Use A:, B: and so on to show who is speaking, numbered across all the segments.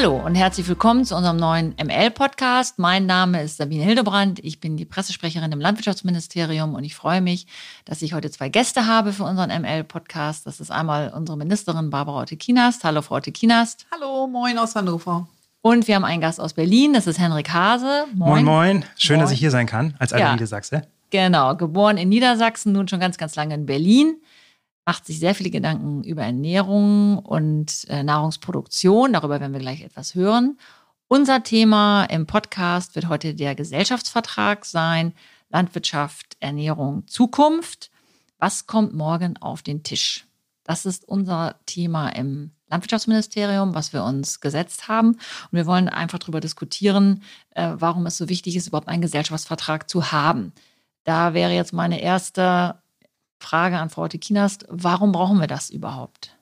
A: Hallo und herzlich willkommen zu unserem neuen ML-Podcast. Mein Name ist Sabine Hildebrand. Ich bin die Pressesprecherin im Landwirtschaftsministerium und ich freue mich, dass ich heute zwei Gäste habe für unseren ML-Podcast. Das ist einmal unsere Ministerin Barbara Otte-Kienast. Hallo, Frau Otte-Kienast.
B: Hallo, moin aus Hannover.
A: Und wir haben einen Gast aus Berlin, das ist Henrik Hase.
C: Moin, moin. moin. Schön, moin. dass ich hier sein kann, als alter ja. Niedersachse.
A: Genau, geboren in Niedersachsen, nun schon ganz, ganz lange in Berlin macht sich sehr viele Gedanken über Ernährung und äh, Nahrungsproduktion. Darüber werden wir gleich etwas hören. Unser Thema im Podcast wird heute der Gesellschaftsvertrag sein. Landwirtschaft, Ernährung, Zukunft. Was kommt morgen auf den Tisch? Das ist unser Thema im Landwirtschaftsministerium, was wir uns gesetzt haben. Und wir wollen einfach darüber diskutieren, äh, warum es so wichtig ist, überhaupt einen Gesellschaftsvertrag zu haben. Da wäre jetzt meine erste Frage an Frau Tekinast, warum brauchen wir das überhaupt?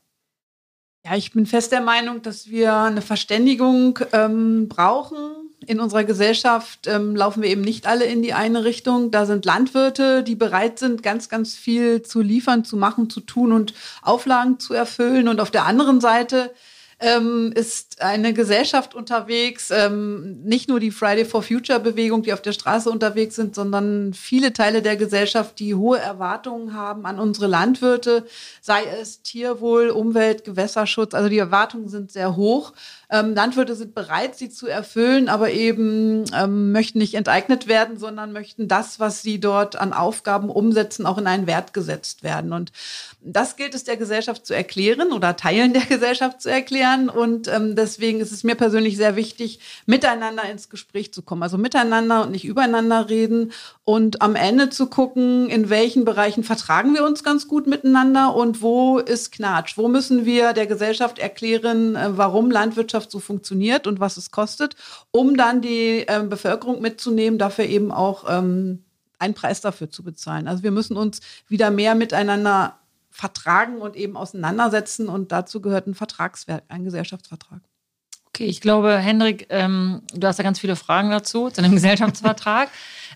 B: Ja, ich bin fest der Meinung, dass wir eine Verständigung ähm, brauchen. In unserer Gesellschaft ähm, laufen wir eben nicht alle in die eine Richtung. Da sind Landwirte, die bereit sind, ganz, ganz viel zu liefern, zu machen, zu tun und Auflagen zu erfüllen. Und auf der anderen Seite ähm, ist eine Gesellschaft unterwegs, ähm, nicht nur die Friday for Future Bewegung, die auf der Straße unterwegs sind, sondern viele Teile der Gesellschaft, die hohe Erwartungen haben an unsere Landwirte, sei es Tierwohl, Umwelt, Gewässerschutz. Also die Erwartungen sind sehr hoch. Ähm, Landwirte sind bereit, sie zu erfüllen, aber eben ähm, möchten nicht enteignet werden, sondern möchten das, was sie dort an Aufgaben umsetzen, auch in einen Wert gesetzt werden. Und das gilt es der Gesellschaft zu erklären oder Teilen der Gesellschaft zu erklären. Und ähm, deswegen ist es mir persönlich sehr wichtig, miteinander ins Gespräch zu kommen. Also miteinander und nicht übereinander reden und am Ende zu gucken, in welchen Bereichen vertragen wir uns ganz gut miteinander und wo ist Knatsch? Wo müssen wir der Gesellschaft erklären, äh, warum Landwirtschaft Wirtschaft so funktioniert und was es kostet, um dann die ähm, Bevölkerung mitzunehmen, dafür eben auch ähm, einen Preis dafür zu bezahlen. Also wir müssen uns wieder mehr miteinander vertragen und eben auseinandersetzen und dazu gehört ein Vertragswerk, ein Gesellschaftsvertrag.
A: Okay, ich glaube, Hendrik, ähm, du hast da ganz viele Fragen dazu, zu einem Gesellschaftsvertrag.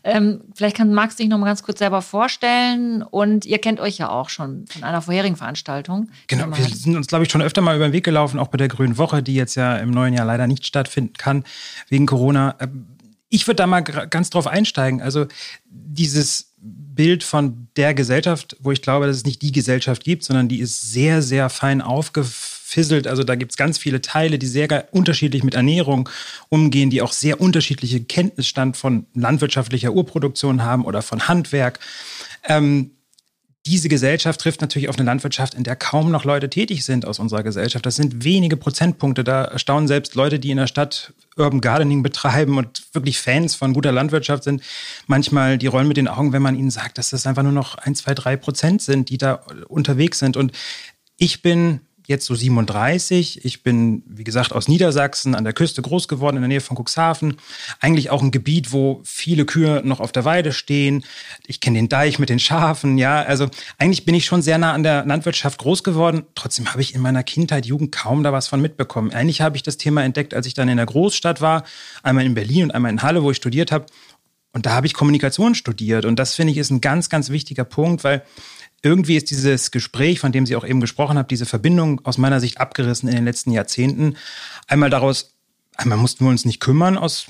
A: ähm, vielleicht kann, magst du dich noch mal ganz kurz selber vorstellen und ihr kennt euch ja auch schon von einer vorherigen Veranstaltung.
C: Genau, wir sind uns, glaube ich, schon öfter mal über den Weg gelaufen, auch bei der Grünen Woche, die jetzt ja im neuen Jahr leider nicht stattfinden kann, wegen Corona. Ähm, ich würde da mal ganz drauf einsteigen. Also dieses Bild von der Gesellschaft, wo ich glaube, dass es nicht die Gesellschaft gibt, sondern die ist sehr, sehr fein aufgefasst fisselt. Also da gibt es ganz viele Teile, die sehr unterschiedlich mit Ernährung umgehen, die auch sehr unterschiedliche Kenntnisstand von landwirtschaftlicher Urproduktion haben oder von Handwerk. Ähm, diese Gesellschaft trifft natürlich auf eine Landwirtschaft, in der kaum noch Leute tätig sind aus unserer Gesellschaft. Das sind wenige Prozentpunkte. Da erstaunen selbst Leute, die in der Stadt Urban Gardening betreiben und wirklich Fans von guter Landwirtschaft sind, manchmal die rollen mit den Augen, wenn man ihnen sagt, dass das einfach nur noch ein, zwei, drei Prozent sind, die da unterwegs sind. Und ich bin jetzt so 37. Ich bin, wie gesagt, aus Niedersachsen an der Küste groß geworden, in der Nähe von Cuxhaven. Eigentlich auch ein Gebiet, wo viele Kühe noch auf der Weide stehen. Ich kenne den Deich mit den Schafen, ja. Also eigentlich bin ich schon sehr nah an der Landwirtschaft groß geworden. Trotzdem habe ich in meiner Kindheit, Jugend kaum da was von mitbekommen. Eigentlich habe ich das Thema entdeckt, als ich dann in der Großstadt war. Einmal in Berlin und einmal in Halle, wo ich studiert habe. Und da habe ich Kommunikation studiert. Und das finde ich ist ein ganz, ganz wichtiger Punkt, weil irgendwie ist dieses Gespräch, von dem Sie auch eben gesprochen haben, diese Verbindung aus meiner Sicht abgerissen in den letzten Jahrzehnten. Einmal daraus, einmal mussten wir uns nicht kümmern aus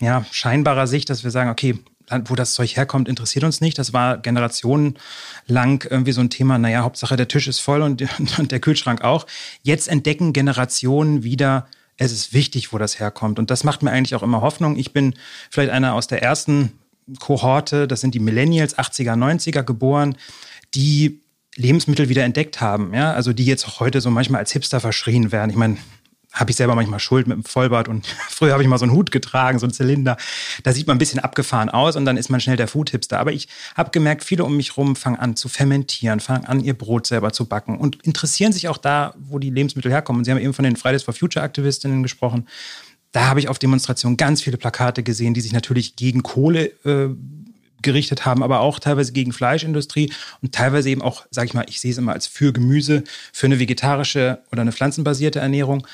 C: ja, scheinbarer Sicht, dass wir sagen, okay, wo das Zeug herkommt, interessiert uns nicht. Das war generationenlang irgendwie so ein Thema, naja, Hauptsache der Tisch ist voll und, und der Kühlschrank auch. Jetzt entdecken Generationen wieder, es ist wichtig, wo das herkommt. Und das macht mir eigentlich auch immer Hoffnung. Ich bin vielleicht einer aus der ersten Kohorte, das sind die Millennials, 80er, 90er geboren die Lebensmittel wieder entdeckt haben, ja, also die jetzt auch heute so manchmal als Hipster verschrien werden. Ich meine, habe ich selber manchmal Schuld mit dem Vollbart und früher habe ich mal so einen Hut getragen, so einen Zylinder. Da sieht man ein bisschen abgefahren aus und dann ist man schnell der Food-Hipster. Aber ich habe gemerkt, viele um mich rum fangen an zu fermentieren, fangen an, ihr Brot selber zu backen und interessieren sich auch da, wo die Lebensmittel herkommen. Und Sie haben eben von den Fridays for Future Aktivistinnen gesprochen. Da habe ich auf Demonstrationen ganz viele Plakate gesehen, die sich natürlich gegen Kohle äh, gerichtet haben, aber auch teilweise gegen Fleischindustrie und teilweise eben auch, sage ich mal, ich sehe es immer als für Gemüse, für eine vegetarische oder eine pflanzenbasierte Ernährung.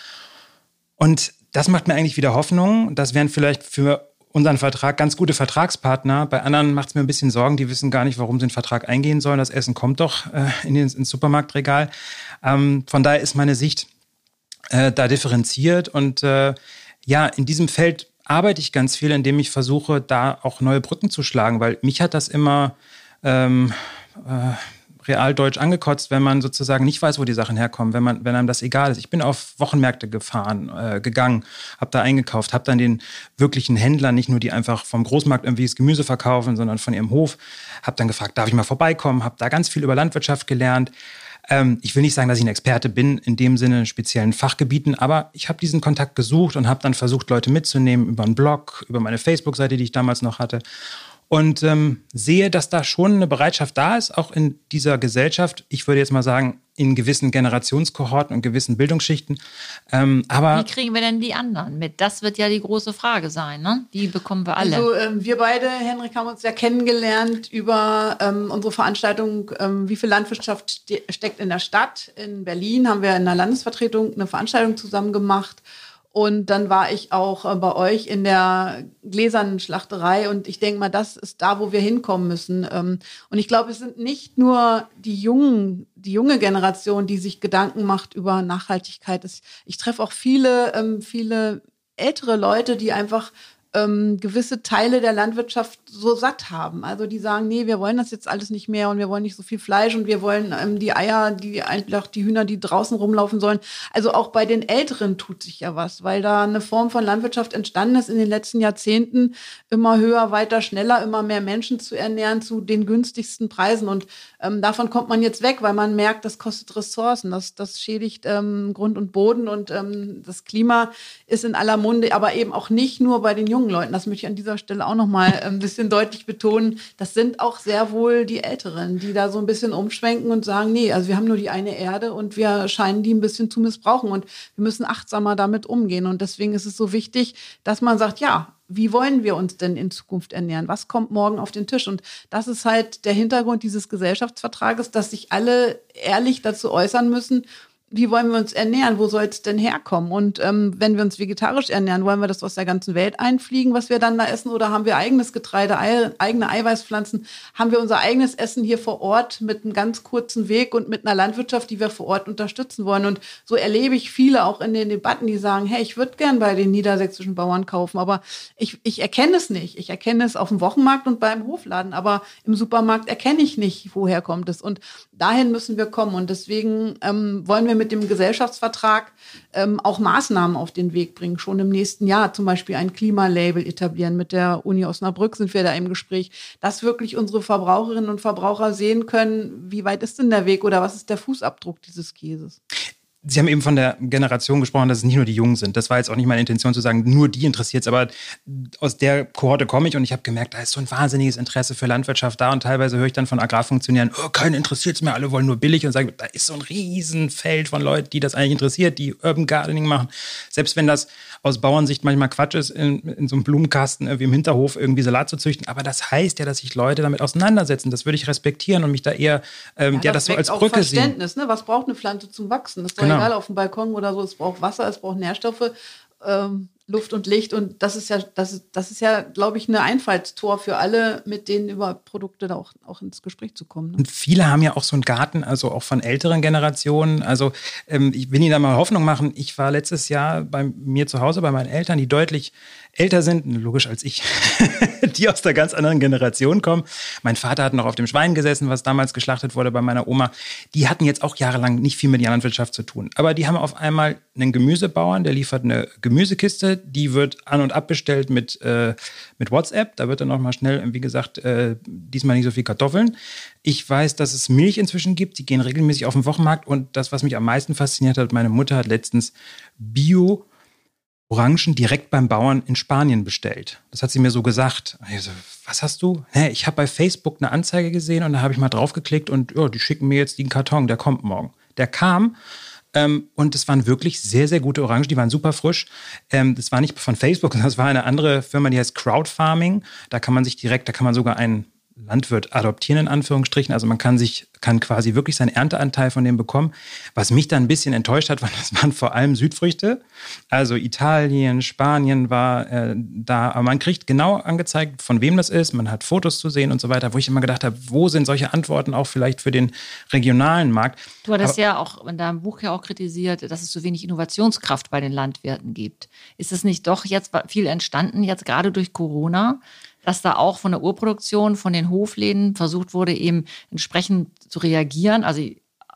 C: Und das macht mir eigentlich wieder Hoffnung. Das wären vielleicht für unseren Vertrag ganz gute Vertragspartner. Bei anderen macht es mir ein bisschen Sorgen, die wissen gar nicht, warum sie den Vertrag eingehen sollen. Das Essen kommt doch äh, in den, ins Supermarktregal. Ähm, von daher ist meine Sicht, äh, da differenziert. Und äh, ja, in diesem Feld arbeite ich ganz viel, indem ich versuche, da auch neue Brücken zu schlagen, weil mich hat das immer ähm, äh, realdeutsch angekotzt, wenn man sozusagen nicht weiß, wo die Sachen herkommen, wenn man, wenn einem das egal ist. Ich bin auf Wochenmärkte gefahren, äh, gegangen, habe da eingekauft, habe dann den wirklichen Händlern, nicht nur die einfach vom Großmarkt irgendwie das Gemüse verkaufen, sondern von ihrem Hof, habe dann gefragt, darf ich mal vorbeikommen, habe da ganz viel über Landwirtschaft gelernt. Ähm, ich will nicht sagen, dass ich ein Experte bin in dem Sinne in speziellen Fachgebieten, aber ich habe diesen Kontakt gesucht und habe dann versucht, Leute mitzunehmen über einen Blog, über meine Facebook-Seite, die ich damals noch hatte und ähm, sehe, dass da schon eine Bereitschaft da ist, auch in dieser Gesellschaft. Ich würde jetzt mal sagen, in gewissen Generationskohorten und gewissen Bildungsschichten. Ähm, aber
A: Wie kriegen wir denn die anderen mit? Das wird ja die große Frage sein. Ne? Die bekommen wir alle.
B: Also ähm, wir beide, Henrik, haben uns ja kennengelernt über ähm, unsere Veranstaltung, ähm, wie viel Landwirtschaft steckt in der Stadt. In Berlin haben wir in der Landesvertretung eine Veranstaltung zusammen gemacht. Und dann war ich auch äh, bei euch in der gläsernen Schlachterei und ich denke mal, das ist da, wo wir hinkommen müssen. Ähm, und ich glaube, es sind nicht nur die jungen, die junge Generation, die sich Gedanken macht über Nachhaltigkeit. Ich treffe auch viele, ähm, viele ältere Leute, die einfach ähm, gewisse Teile der Landwirtschaft so satt haben. Also die sagen, nee, wir wollen das jetzt alles nicht mehr und wir wollen nicht so viel Fleisch und wir wollen ähm, die Eier, die einfach die Hühner, die draußen rumlaufen sollen. Also auch bei den Älteren tut sich ja was, weil da eine Form von Landwirtschaft entstanden ist in den letzten Jahrzehnten, immer höher, weiter, schneller, immer mehr Menschen zu ernähren zu den günstigsten Preisen. Und ähm, davon kommt man jetzt weg, weil man merkt, das kostet Ressourcen, das, das schädigt ähm, Grund und Boden und ähm, das Klima ist in aller Munde, aber eben auch nicht nur bei den jungen Leuten. Das möchte ich an dieser Stelle auch nochmal äh, ein bisschen deutlich betonen. Das sind auch sehr wohl die Älteren, die da so ein bisschen umschwenken und sagen, nee, also wir haben nur die eine Erde und wir scheinen die ein bisschen zu missbrauchen und wir müssen achtsamer damit umgehen. Und deswegen ist es so wichtig, dass man sagt, ja, wie wollen wir uns denn in Zukunft ernähren? Was kommt morgen auf den Tisch? Und das ist halt der Hintergrund dieses Gesellschaftsvertrages, dass sich alle ehrlich dazu äußern müssen, wie wollen wir uns ernähren? Wo soll es denn herkommen? Und ähm, wenn wir uns vegetarisch ernähren, wollen wir das aus der ganzen Welt einfliegen, was wir dann da essen? Oder haben wir eigenes Getreide, eigene Eiweißpflanzen? Haben wir unser eigenes Essen hier vor Ort mit einem ganz kurzen Weg und mit einer Landwirtschaft, die wir vor Ort unterstützen wollen? Und so erlebe ich viele auch in den Debatten, die sagen, hey, ich würde gern bei den niedersächsischen Bauern kaufen, aber ich, ich erkenne es nicht. Ich erkenne es auf dem Wochenmarkt und beim Hofladen, aber im Supermarkt erkenne ich nicht, woher kommt es. Und dahin müssen wir kommen. Und deswegen ähm, wollen wir mit dem Gesellschaftsvertrag ähm, auch Maßnahmen auf den Weg bringen. Schon im nächsten Jahr zum Beispiel ein Klimalabel etablieren. Mit der Uni Osnabrück sind wir da im Gespräch, dass wirklich unsere Verbraucherinnen und Verbraucher sehen können, wie weit ist denn der Weg oder was ist der Fußabdruck dieses Käses.
C: Sie haben eben von der Generation gesprochen, dass es nicht nur die Jungen sind. Das war jetzt auch nicht meine Intention zu sagen, nur die interessiert es, aber aus der Kohorte komme ich und ich habe gemerkt, da ist so ein wahnsinniges Interesse für Landwirtschaft da und teilweise höre ich dann von Agrarfunktionären, oh, keinen interessiert es mehr, alle wollen nur billig und sage, da ist so ein Riesenfeld von Leuten, die das eigentlich interessiert, die Urban Gardening machen. Selbst wenn das aus Bauernsicht manchmal Quatsch ist, in, in so einem Blumenkasten irgendwie im Hinterhof irgendwie Salat zu züchten, aber das heißt ja, dass sich Leute damit auseinandersetzen. Das würde ich respektieren und mich da eher ähm, ja, ja, das, das so als Brücke
B: Verständnis, sehen. Ne? Was braucht eine Pflanze zum Wachsen? Das genau genau. Egal auf dem Balkon oder so, es braucht Wasser, es braucht Nährstoffe. Ähm, Luft und Licht. Und das ist ja, das ist, das ist ja, glaube ich, eine Einfallstor für alle, mit denen über Produkte da auch, auch ins Gespräch zu kommen. Ne?
C: Und viele haben ja auch so einen Garten, also auch von älteren Generationen. Also ähm, ich will Ihnen da mal Hoffnung machen. Ich war letztes Jahr bei mir zu Hause bei meinen Eltern, die deutlich älter sind, logisch als ich, die aus der ganz anderen Generation kommen. Mein Vater hat noch auf dem Schwein gesessen, was damals geschlachtet wurde bei meiner Oma. Die hatten jetzt auch jahrelang nicht viel mit der Landwirtschaft zu tun. Aber die haben auf einmal einen Gemüsebauern, der liefert eine Gemüsekiste, die wird an- und abbestellt mit, äh, mit WhatsApp. Da wird dann noch mal schnell, wie gesagt, äh, diesmal nicht so viel Kartoffeln. Ich weiß, dass es Milch inzwischen gibt. Die gehen regelmäßig auf den Wochenmarkt. Und das, was mich am meisten fasziniert hat, meine Mutter hat letztens Bio- Orangen direkt beim Bauern in Spanien bestellt. Das hat sie mir so gesagt. So, was hast du? Hä, ich habe bei Facebook eine Anzeige gesehen und da habe ich mal draufgeklickt und oh, die schicken mir jetzt den Karton, der kommt morgen. Der kam ähm, und es waren wirklich sehr, sehr gute Orangen, die waren super frisch. Ähm, das war nicht von Facebook, das war eine andere Firma, die heißt Crowdfarming. Da kann man sich direkt, da kann man sogar einen Landwirt adoptieren, in Anführungsstrichen. Also man kann sich, kann quasi wirklich seinen Ernteanteil von dem bekommen. Was mich dann ein bisschen enttäuscht hat, das waren vor allem Südfrüchte. Also Italien, Spanien war äh, da, aber man kriegt genau angezeigt, von wem das ist. Man hat Fotos zu sehen und so weiter, wo ich immer gedacht habe, wo sind solche Antworten auch vielleicht für den regionalen Markt?
A: Du hattest aber, ja auch in deinem Buch ja auch kritisiert, dass es so wenig Innovationskraft bei den Landwirten gibt. Ist es nicht doch jetzt viel entstanden, jetzt gerade durch Corona? Dass da auch von der Urproduktion, von den Hofläden versucht wurde, eben entsprechend zu reagieren. Also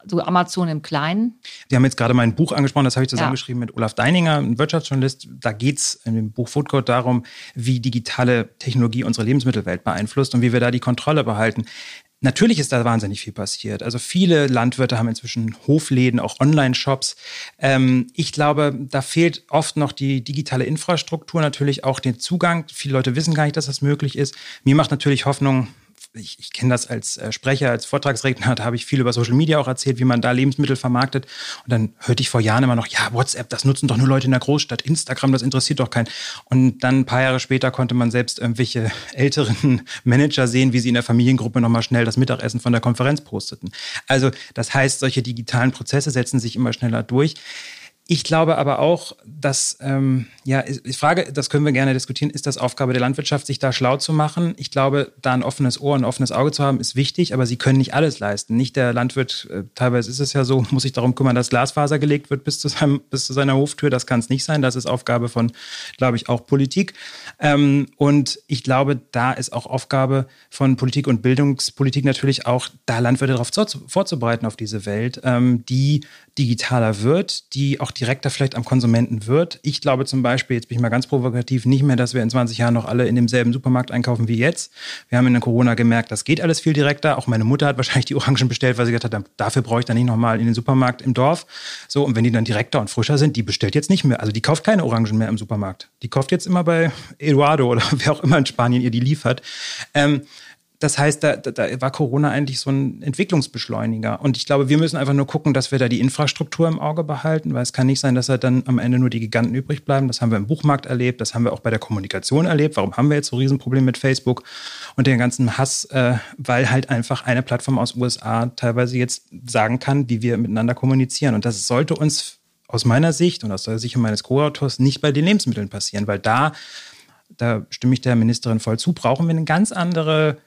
A: so Amazon im Kleinen.
C: Sie haben jetzt gerade mein Buch angesprochen, das habe ich zusammengeschrieben ja. mit Olaf Deininger, ein Wirtschaftsjournalist. Da geht es in dem Buch Food Code darum, wie digitale Technologie unsere Lebensmittelwelt beeinflusst und wie wir da die Kontrolle behalten. Natürlich ist da wahnsinnig viel passiert. Also viele Landwirte haben inzwischen Hofläden, auch Online-Shops. Ähm, ich glaube, da fehlt oft noch die digitale Infrastruktur, natürlich auch den Zugang. Viele Leute wissen gar nicht, dass das möglich ist. Mir macht natürlich Hoffnung, ich, ich kenne das als äh, Sprecher, als Vortragsredner, da habe ich viel über Social Media auch erzählt, wie man da Lebensmittel vermarktet. Und dann hörte ich vor Jahren immer noch, ja, WhatsApp, das nutzen doch nur Leute in der Großstadt, Instagram, das interessiert doch keinen. Und dann ein paar Jahre später konnte man selbst irgendwelche älteren Manager sehen, wie sie in der Familiengruppe nochmal schnell das Mittagessen von der Konferenz posteten. Also das heißt, solche digitalen Prozesse setzen sich immer schneller durch. Ich glaube aber auch, dass, ähm, ja, ich frage, das können wir gerne diskutieren, ist das Aufgabe der Landwirtschaft, sich da schlau zu machen? Ich glaube, da ein offenes Ohr, ein offenes Auge zu haben, ist wichtig, aber sie können nicht alles leisten. Nicht der Landwirt, äh, teilweise ist es ja so, muss sich darum kümmern, dass Glasfaser gelegt wird bis zu, seinem, bis zu seiner Hoftür. Das kann es nicht sein. Das ist Aufgabe von, glaube ich, auch Politik. Ähm, und ich glaube, da ist auch Aufgabe von Politik und Bildungspolitik natürlich auch, da Landwirte darauf vorzubereiten auf diese Welt, ähm, die digitaler wird, die auch direkter vielleicht am Konsumenten wird. Ich glaube zum Beispiel, jetzt bin ich mal ganz provokativ, nicht mehr, dass wir in 20 Jahren noch alle in demselben Supermarkt einkaufen wie jetzt. Wir haben in der Corona gemerkt, das geht alles viel direkter. Auch meine Mutter hat wahrscheinlich die Orangen bestellt, weil sie gesagt hat, dafür brauche ich dann nicht nochmal in den Supermarkt im Dorf. So, und wenn die dann direkter und frischer sind, die bestellt jetzt nicht mehr. Also die kauft keine Orangen mehr im Supermarkt. Die kauft jetzt immer bei Eduardo oder wer auch immer in Spanien ihr die liefert. Ähm, das heißt, da, da war Corona eigentlich so ein Entwicklungsbeschleuniger. Und ich glaube, wir müssen einfach nur gucken, dass wir da die Infrastruktur im Auge behalten, weil es kann nicht sein, dass halt dann am Ende nur die Giganten übrig bleiben. Das haben wir im Buchmarkt erlebt, das haben wir auch bei der Kommunikation erlebt. Warum haben wir jetzt so ein Riesenproblem mit Facebook und den ganzen Hass? Äh, weil halt einfach eine Plattform aus USA teilweise jetzt sagen kann, wie wir miteinander kommunizieren. Und das sollte uns aus meiner Sicht und aus der Sicht meines Co-Autors nicht bei den Lebensmitteln passieren, weil da, da stimme ich der Ministerin voll zu, brauchen wir eine ganz andere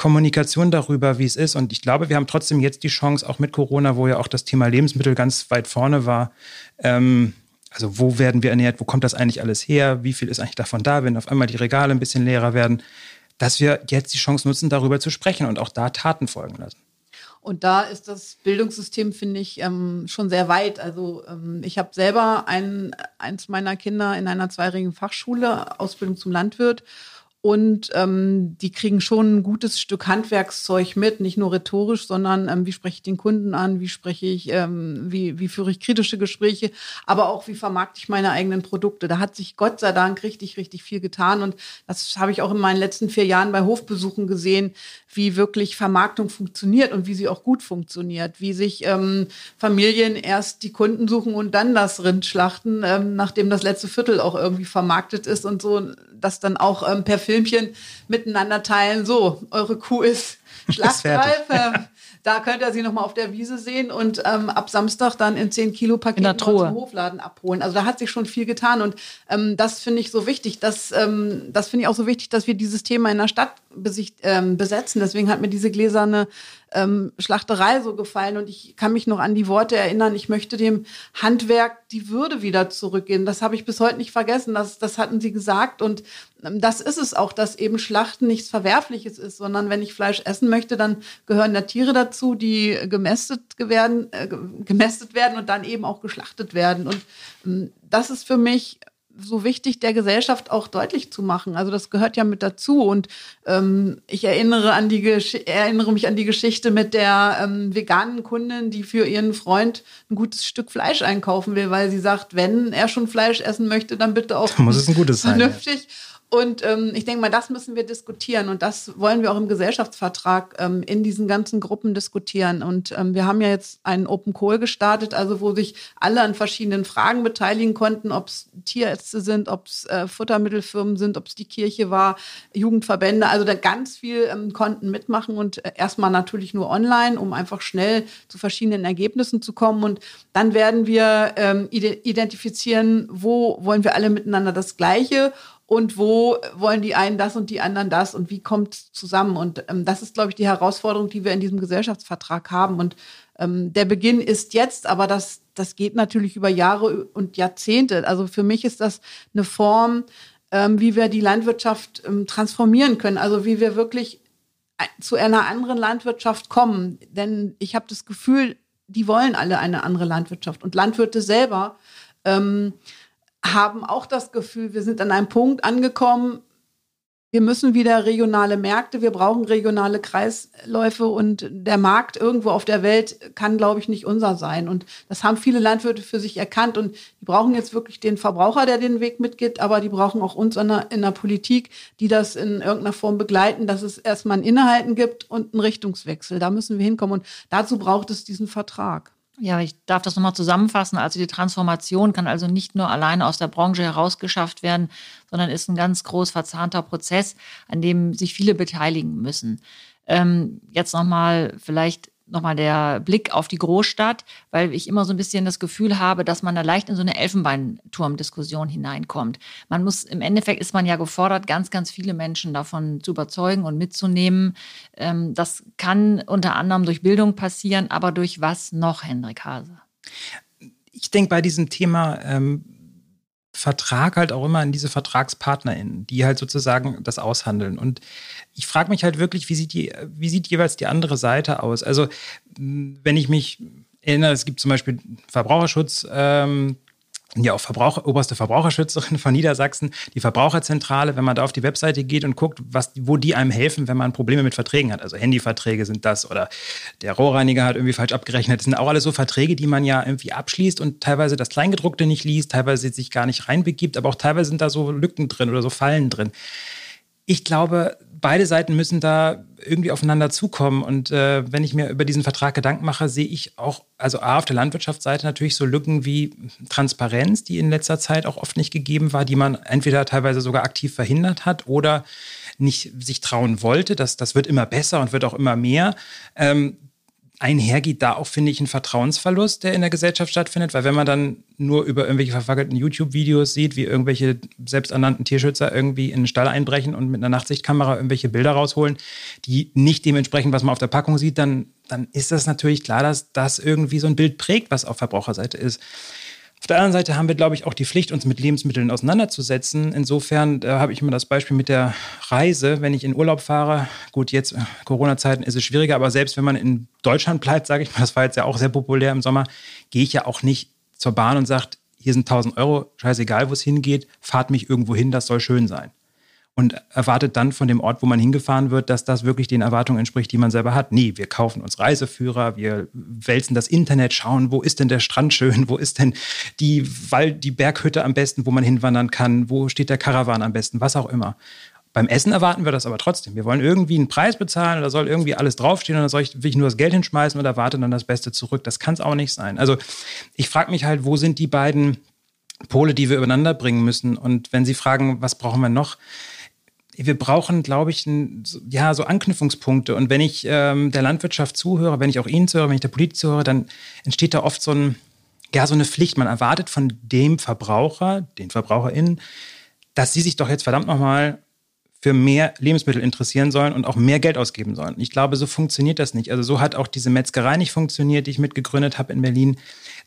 C: Kommunikation darüber, wie es ist. Und ich glaube, wir haben trotzdem jetzt die Chance, auch mit Corona, wo ja auch das Thema Lebensmittel ganz weit vorne war, ähm, also wo werden wir ernährt, wo kommt das eigentlich alles her, wie viel ist eigentlich davon da, wenn auf einmal die Regale ein bisschen leerer werden, dass wir jetzt die Chance nutzen, darüber zu sprechen und auch da Taten folgen lassen.
B: Und da ist das Bildungssystem, finde ich, ähm, schon sehr weit. Also ähm, ich habe selber ein, eins meiner Kinder in einer zweijährigen Fachschule, Ausbildung zum Landwirt. Und ähm, die kriegen schon ein gutes Stück Handwerkszeug mit, nicht nur rhetorisch, sondern ähm, wie spreche ich den Kunden an, wie spreche ich, ähm, wie, wie führe ich kritische Gespräche, aber auch wie vermarkte ich meine eigenen Produkte. Da hat sich Gott sei Dank richtig, richtig viel getan. Und das habe ich auch in meinen letzten vier Jahren bei Hofbesuchen gesehen, wie wirklich Vermarktung funktioniert und wie sie auch gut funktioniert, wie sich ähm, Familien erst die Kunden suchen und dann das Rind schlachten, ähm, nachdem das letzte Viertel auch irgendwie vermarktet ist und so, das dann auch ähm, per Filmchen miteinander teilen. So, eure Kuh ist schlachtreif. Da könnt ihr sie nochmal auf der Wiese sehen und ähm, ab Samstag dann in 10 Kilo Paketen zum Hofladen abholen. Also da hat sich schon viel getan und ähm, das finde ich so wichtig. Das, ähm, das finde ich auch so wichtig, dass wir dieses Thema in der Stadt besicht, ähm, besetzen. Deswegen hat mir diese gläserne ähm, Schlachterei so gefallen und ich kann mich noch an die Worte erinnern. Ich möchte dem Handwerk die Würde wieder zurückgeben. Das habe ich bis heute nicht vergessen. Das, das hatten sie gesagt und ähm, das ist es auch, dass eben Schlachten nichts Verwerfliches ist, sondern wenn ich Fleisch essen möchte, dann gehören da Tiere dazu, die gemästet werden, äh, gemästet werden und dann eben auch geschlachtet werden. Und ähm, das ist für mich so wichtig der Gesellschaft auch deutlich zu machen. Also das gehört ja mit dazu. Und ähm, ich erinnere, an die erinnere mich an die Geschichte mit der ähm, veganen Kundin, die für ihren Freund ein gutes Stück Fleisch einkaufen will, weil sie sagt, wenn er schon Fleisch essen möchte, dann bitte auch
C: muss es ein gutes
B: vernünftig.
C: Sein, ja.
B: Und ähm, ich denke mal, das müssen wir diskutieren und das wollen wir auch im Gesellschaftsvertrag ähm, in diesen ganzen Gruppen diskutieren. Und ähm, wir haben ja jetzt einen Open Call gestartet, also wo sich alle an verschiedenen Fragen beteiligen konnten, ob es Tierärzte sind, ob es äh, Futtermittelfirmen sind, ob es die Kirche war, Jugendverbände. Also da ganz viel ähm, konnten mitmachen und äh, erstmal natürlich nur online, um einfach schnell zu verschiedenen Ergebnissen zu kommen. Und dann werden wir ähm, identifizieren, wo wollen wir alle miteinander das Gleiche und wo wollen die einen das und die anderen das und wie kommt zusammen. Und ähm, das ist, glaube ich, die Herausforderung, die wir in diesem Gesellschaftsvertrag haben. Und ähm, der Beginn ist jetzt, aber das, das geht natürlich über Jahre und Jahrzehnte. Also für mich ist das eine Form, ähm, wie wir die Landwirtschaft ähm, transformieren können. Also wie wir wirklich äh, zu einer anderen Landwirtschaft kommen. Denn ich habe das Gefühl, die wollen alle eine andere Landwirtschaft. Und Landwirte selber ähm, haben auch das Gefühl, wir sind an einem Punkt angekommen, wir müssen wieder regionale Märkte, wir brauchen regionale Kreisläufe und der Markt irgendwo auf der Welt kann, glaube ich, nicht unser sein. Und das haben viele Landwirte für sich erkannt und die brauchen jetzt wirklich den Verbraucher, der den Weg mitgeht, aber die brauchen auch uns in der, in der Politik, die das in irgendeiner Form begleiten, dass es erstmal ein Innehalten gibt und einen Richtungswechsel. Da müssen wir hinkommen und dazu braucht es diesen Vertrag.
A: Ja, ich darf das nochmal zusammenfassen. Also die Transformation kann also nicht nur alleine aus der Branche herausgeschafft werden, sondern ist ein ganz groß verzahnter Prozess, an dem sich viele beteiligen müssen. Ähm, jetzt nochmal vielleicht nochmal der Blick auf die Großstadt, weil ich immer so ein bisschen das Gefühl habe, dass man da leicht in so eine Elfenbeinturm-Diskussion hineinkommt. Man muss, im Endeffekt ist man ja gefordert, ganz, ganz viele Menschen davon zu überzeugen und mitzunehmen. Ähm, das kann unter anderem durch Bildung passieren, aber durch was noch, Hendrik Hase?
C: Ich denke bei diesem Thema, ähm Vertrag halt auch immer an diese VertragspartnerInnen, die halt sozusagen das aushandeln. Und ich frage mich halt wirklich, wie sieht, die, wie sieht jeweils die andere Seite aus? Also, wenn ich mich erinnere, es gibt zum Beispiel Verbraucherschutz, ähm, ja auch Verbraucher, oberste Verbraucherschützerin von Niedersachsen, die Verbraucherzentrale, wenn man da auf die Webseite geht und guckt, was, wo die einem helfen, wenn man Probleme mit Verträgen hat. Also Handyverträge sind das oder der Rohrreiniger hat irgendwie falsch abgerechnet. Das sind auch alles so Verträge, die man ja irgendwie abschließt und teilweise das Kleingedruckte nicht liest, teilweise sich gar nicht reinbegibt, aber auch teilweise sind da so Lücken drin oder so Fallen drin. Ich glaube, beide Seiten müssen da irgendwie aufeinander zukommen. Und äh, wenn ich mir über diesen Vertrag Gedanken mache, sehe ich auch, also A, auf der Landwirtschaftsseite natürlich so Lücken wie Transparenz, die in letzter Zeit auch oft nicht gegeben war, die man entweder teilweise sogar aktiv verhindert hat oder nicht sich trauen wollte. Das, das wird immer besser und wird auch immer mehr. Ähm, einhergeht da auch, finde ich, ein Vertrauensverlust, der in der Gesellschaft stattfindet, weil wenn man dann nur über irgendwelche verfackelten YouTube-Videos sieht, wie irgendwelche selbsternannten Tierschützer irgendwie in den Stall einbrechen und mit einer Nachtsichtkamera irgendwelche Bilder rausholen, die nicht dementsprechend, was man auf der Packung sieht, dann, dann ist das natürlich klar, dass das irgendwie so ein Bild prägt, was auf Verbraucherseite ist. Auf der anderen Seite haben wir, glaube ich, auch die Pflicht, uns mit Lebensmitteln auseinanderzusetzen. Insofern da habe ich immer das Beispiel mit der Reise, wenn ich in Urlaub fahre. Gut, jetzt äh, Corona-Zeiten ist es schwieriger, aber selbst wenn man in Deutschland bleibt, sage ich mal, das war jetzt ja auch sehr populär im Sommer, gehe ich ja auch nicht zur Bahn und sage, hier sind 1000 Euro, scheißegal, wo es hingeht, fahrt mich irgendwo hin, das soll schön sein und erwartet dann von dem Ort, wo man hingefahren wird, dass das wirklich den Erwartungen entspricht, die man selber hat. Nee, wir kaufen uns Reiseführer, wir wälzen das Internet, schauen, wo ist denn der Strand schön, wo ist denn die, Wald, die Berghütte am besten, wo man hinwandern kann, wo steht der Karawan am besten, was auch immer. Beim Essen erwarten wir das aber trotzdem. Wir wollen irgendwie einen Preis bezahlen oder soll irgendwie alles draufstehen und dann soll ich, will ich nur das Geld hinschmeißen und erwarte dann das Beste zurück. Das kann es auch nicht sein. Also ich frage mich halt, wo sind die beiden Pole, die wir übereinander bringen müssen? Und wenn Sie fragen, was brauchen wir noch? Wir brauchen, glaube ich, ein, ja, so Anknüpfungspunkte. Und wenn ich ähm, der Landwirtschaft zuhöre, wenn ich auch Ihnen zuhöre, wenn ich der Politik zuhöre, dann entsteht da oft so, ein, ja, so eine Pflicht. Man erwartet von dem Verbraucher, den VerbraucherInnen, dass sie sich doch jetzt verdammt nochmal für mehr Lebensmittel interessieren sollen und auch mehr Geld ausgeben sollen. Ich glaube, so funktioniert das nicht. Also so hat auch diese Metzgerei nicht funktioniert, die ich mitgegründet habe in Berlin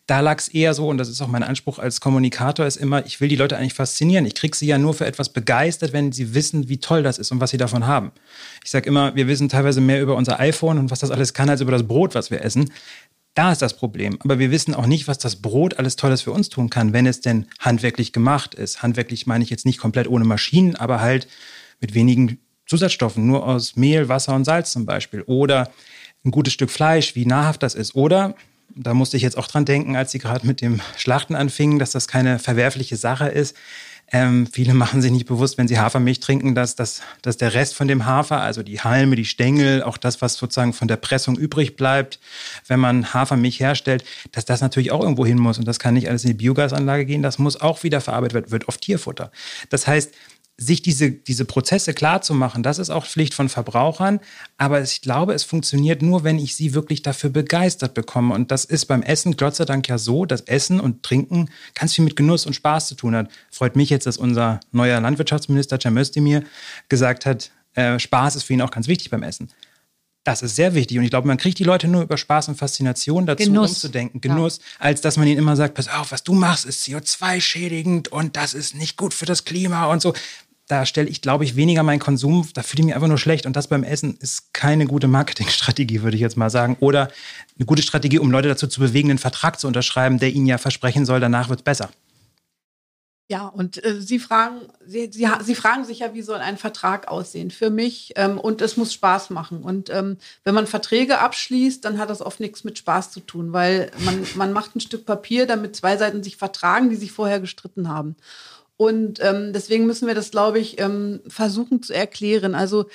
C: da lag es eher so, und das ist auch mein Anspruch als Kommunikator, ist immer, ich will die Leute eigentlich faszinieren. Ich kriege sie ja nur für etwas begeistert, wenn sie wissen, wie toll das ist und was sie davon haben. Ich sage immer, wir wissen teilweise mehr über unser iPhone und was das alles kann, als über das Brot, was wir essen. Da ist das Problem. Aber wir wissen auch nicht, was das Brot alles Tolles für uns tun kann, wenn es denn handwerklich gemacht ist. Handwerklich meine ich jetzt nicht komplett ohne Maschinen, aber halt mit wenigen Zusatzstoffen, nur aus Mehl, Wasser und Salz zum Beispiel. Oder ein gutes Stück Fleisch, wie nahrhaft das ist. Oder da musste ich jetzt auch dran denken, als Sie gerade mit dem Schlachten anfingen, dass das keine verwerfliche Sache ist. Ähm, viele machen sich nicht bewusst, wenn sie Hafermilch trinken, dass, dass, dass der Rest von dem Hafer, also die Halme, die Stängel, auch das, was sozusagen von der Pressung übrig bleibt, wenn man Hafermilch herstellt, dass das natürlich auch irgendwo hin muss. Und das kann nicht alles in die Biogasanlage gehen, das muss auch wieder verarbeitet werden, wird auf Tierfutter. Das heißt, sich diese, diese Prozesse klar zu machen, das ist auch Pflicht von Verbrauchern. Aber ich glaube, es funktioniert nur, wenn ich sie wirklich dafür begeistert bekomme. Und das ist beim Essen, Gott sei Dank ja so, dass Essen und Trinken ganz viel mit Genuss und Spaß zu tun hat. Freut mich jetzt, dass unser neuer Landwirtschaftsminister Cem Özdemir gesagt hat, äh, Spaß ist für ihn auch ganz wichtig beim Essen. Das ist sehr wichtig. Und ich glaube, man kriegt die Leute nur über Spaß und Faszination dazu, Genuss. umzudenken. Genuss, ja. als dass man ihnen immer sagt, pass auf, was du machst, ist CO2-schädigend und das ist nicht gut für das Klima und so da stelle ich, glaube ich, weniger meinen Konsum, da fühle ich mich einfach nur schlecht. Und das beim Essen ist keine gute Marketingstrategie, würde ich jetzt mal sagen. Oder eine gute Strategie, um Leute dazu zu bewegen, einen Vertrag zu unterschreiben, der ihnen ja versprechen soll, danach wird es besser.
B: Ja, und äh, Sie, fragen, Sie, Sie, Sie, fragen sich ja, wie soll ein Vertrag aussehen für mich? Ähm, und es muss Spaß machen. Und ähm, wenn man Verträge abschließt, dann hat das oft nichts mit Spaß zu tun, weil man, man macht ein Stück Papier, damit zwei Seiten sich vertragen, die sich vorher gestritten haben. Und ähm, deswegen müssen wir das, glaube ich, ähm, versuchen zu erklären. Also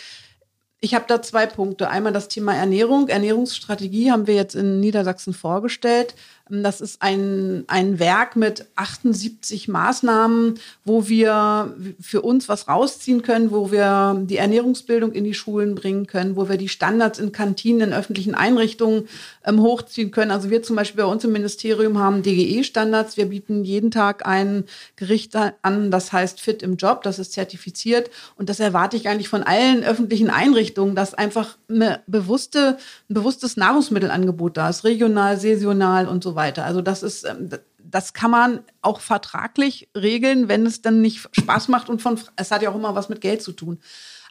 B: ich habe da zwei Punkte. Einmal das Thema Ernährung. Ernährungsstrategie haben wir jetzt in Niedersachsen vorgestellt. Das ist ein, ein Werk mit 78 Maßnahmen, wo wir für uns was rausziehen können, wo wir die Ernährungsbildung in die Schulen bringen können, wo wir die Standards in Kantinen, in öffentlichen Einrichtungen ähm, hochziehen können. Also wir zum Beispiel bei uns im Ministerium haben DGE-Standards. Wir bieten jeden Tag ein Gericht an, das heißt Fit im Job, das ist zertifiziert. Und das erwarte ich eigentlich von allen öffentlichen Einrichtungen, dass einfach eine bewusste, ein bewusstes Nahrungsmittelangebot da ist, regional, saisonal und so weiter. Also das ist, ähm, das kann man auch vertraglich regeln, wenn es dann nicht Spaß macht und von, es hat ja auch immer was mit Geld zu tun.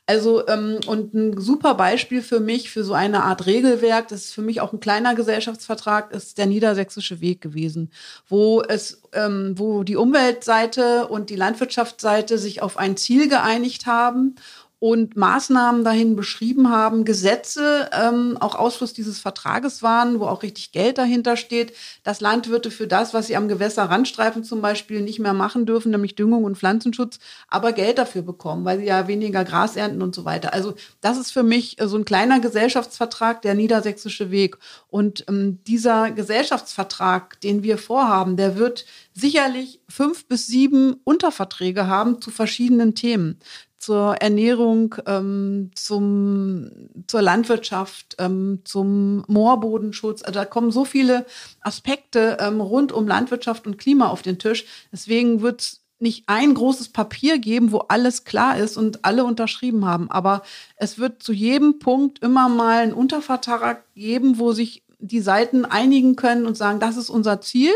B: Also, ähm, und ein super Beispiel für mich, für so eine Art Regelwerk, das ist für mich auch ein kleiner Gesellschaftsvertrag, ist der Niedersächsische Weg gewesen, wo es, ähm, wo die Umweltseite und die Landwirtschaftsseite sich auf ein Ziel geeinigt haben und Maßnahmen dahin beschrieben haben, Gesetze ähm, auch Ausfluss dieses Vertrages waren, wo auch richtig Geld dahinter steht, dass Landwirte für das, was sie am Gewässerrandstreifen zum Beispiel nicht mehr machen dürfen, nämlich Düngung und Pflanzenschutz, aber Geld dafür bekommen, weil sie ja weniger Gras ernten und so weiter. Also das ist für mich äh, so ein kleiner Gesellschaftsvertrag, der niedersächsische Weg. Und ähm, dieser Gesellschaftsvertrag, den wir vorhaben, der wird sicherlich fünf bis sieben Unterverträge haben zu verschiedenen Themen zur Ernährung, ähm, zum, zur Landwirtschaft, ähm, zum Moorbodenschutz. Also da kommen so viele Aspekte ähm, rund um Landwirtschaft und Klima auf den Tisch. Deswegen wird es nicht ein großes Papier geben, wo alles klar ist und alle unterschrieben haben. Aber es wird zu jedem Punkt immer mal einen Untervertrag geben, wo sich die Seiten einigen können und sagen, das ist unser Ziel.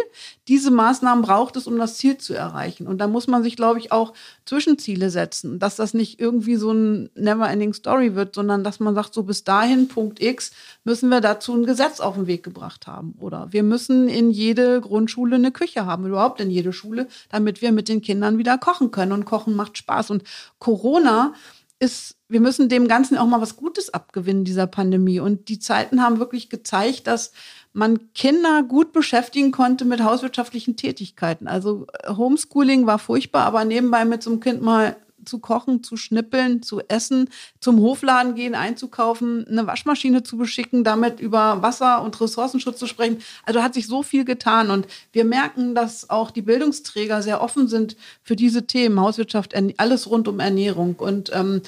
B: Diese Maßnahmen braucht es, um das Ziel zu erreichen. Und da muss man sich, glaube ich, auch Zwischenziele setzen, dass das nicht irgendwie so ein Never-Ending Story wird, sondern dass man sagt, so bis dahin, Punkt X, müssen wir dazu ein Gesetz auf den Weg gebracht haben. Oder wir müssen in jede Grundschule eine Küche haben, überhaupt in jede Schule, damit wir mit den Kindern wieder kochen können. Und Kochen macht Spaß. Und Corona ist, wir müssen dem Ganzen auch mal was Gutes abgewinnen, dieser Pandemie. Und die Zeiten haben wirklich gezeigt, dass man Kinder gut beschäftigen konnte mit hauswirtschaftlichen Tätigkeiten. Also Homeschooling war furchtbar, aber nebenbei mit so einem Kind mal zu kochen, zu schnippeln, zu essen, zum Hofladen gehen, einzukaufen, eine Waschmaschine zu beschicken, damit über Wasser und Ressourcenschutz zu sprechen. Also hat sich so viel getan und wir merken, dass auch die Bildungsträger sehr offen sind für diese Themen, Hauswirtschaft, alles rund um Ernährung und ähm,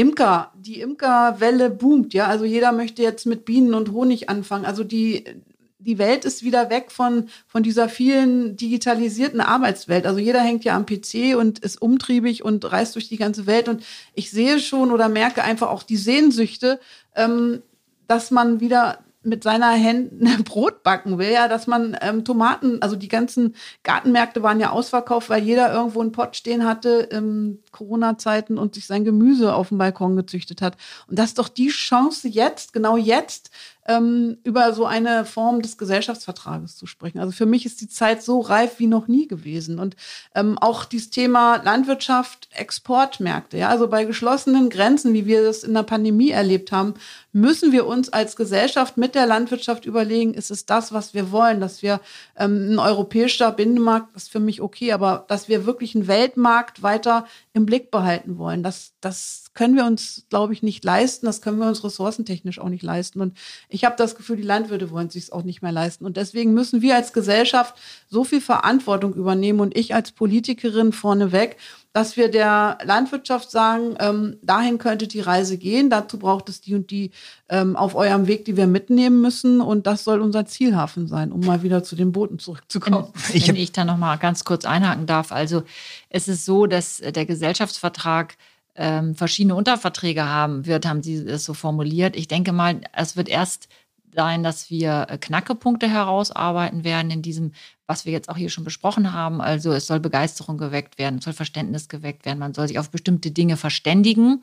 B: Imker, die Imkerwelle boomt, ja. Also jeder möchte jetzt mit Bienen und Honig anfangen. Also die, die Welt ist wieder weg von, von dieser vielen digitalisierten Arbeitswelt. Also jeder hängt ja am PC und ist umtriebig und reist durch die ganze Welt. Und ich sehe schon oder merke einfach auch die Sehnsüchte, ähm, dass man wieder mit seiner Hände Brot backen will, ja, dass man ähm, Tomaten, also die ganzen Gartenmärkte waren ja ausverkauft, weil jeder irgendwo einen Pott stehen hatte in Corona-Zeiten und sich sein Gemüse auf dem Balkon gezüchtet hat. Und das ist doch die Chance jetzt, genau jetzt, ähm, über so eine Form des Gesellschaftsvertrages zu sprechen. Also für mich ist die Zeit so reif wie noch nie gewesen. Und ähm, auch dieses Thema Landwirtschaft, Exportmärkte, ja, also bei geschlossenen Grenzen, wie wir das in der Pandemie erlebt haben, müssen wir uns als Gesellschaft mit der Landwirtschaft überlegen, ist es das, was wir wollen, dass wir ähm, ein europäischer Binnenmarkt, das ist für mich okay, aber dass wir wirklich einen Weltmarkt weiter im Blick behalten wollen, das, das können wir uns, glaube ich, nicht leisten, das können wir uns ressourcentechnisch auch nicht leisten. Und ich habe das Gefühl, die Landwirte wollen sich es auch nicht mehr leisten. Und deswegen müssen wir als Gesellschaft so viel Verantwortung übernehmen und ich als Politikerin vorneweg, dass wir der Landwirtschaft sagen, ähm, dahin könnte die Reise gehen, dazu braucht es die und die ähm, auf eurem Weg, die wir mitnehmen müssen und das soll unser Zielhafen sein, um mal wieder zu den Booten zurückzukommen.
A: Wenn ich, wenn ich da noch mal ganz kurz einhaken darf, also es ist so, dass der Gesellschaftsvertrag ähm, verschiedene Unterverträge haben wird, haben Sie es so formuliert. Ich denke mal, es wird erst sein, dass wir äh, Knackepunkte herausarbeiten werden in diesem, was wir jetzt auch hier schon besprochen haben. Also es soll Begeisterung geweckt werden, es soll Verständnis geweckt werden, man soll sich auf bestimmte Dinge verständigen.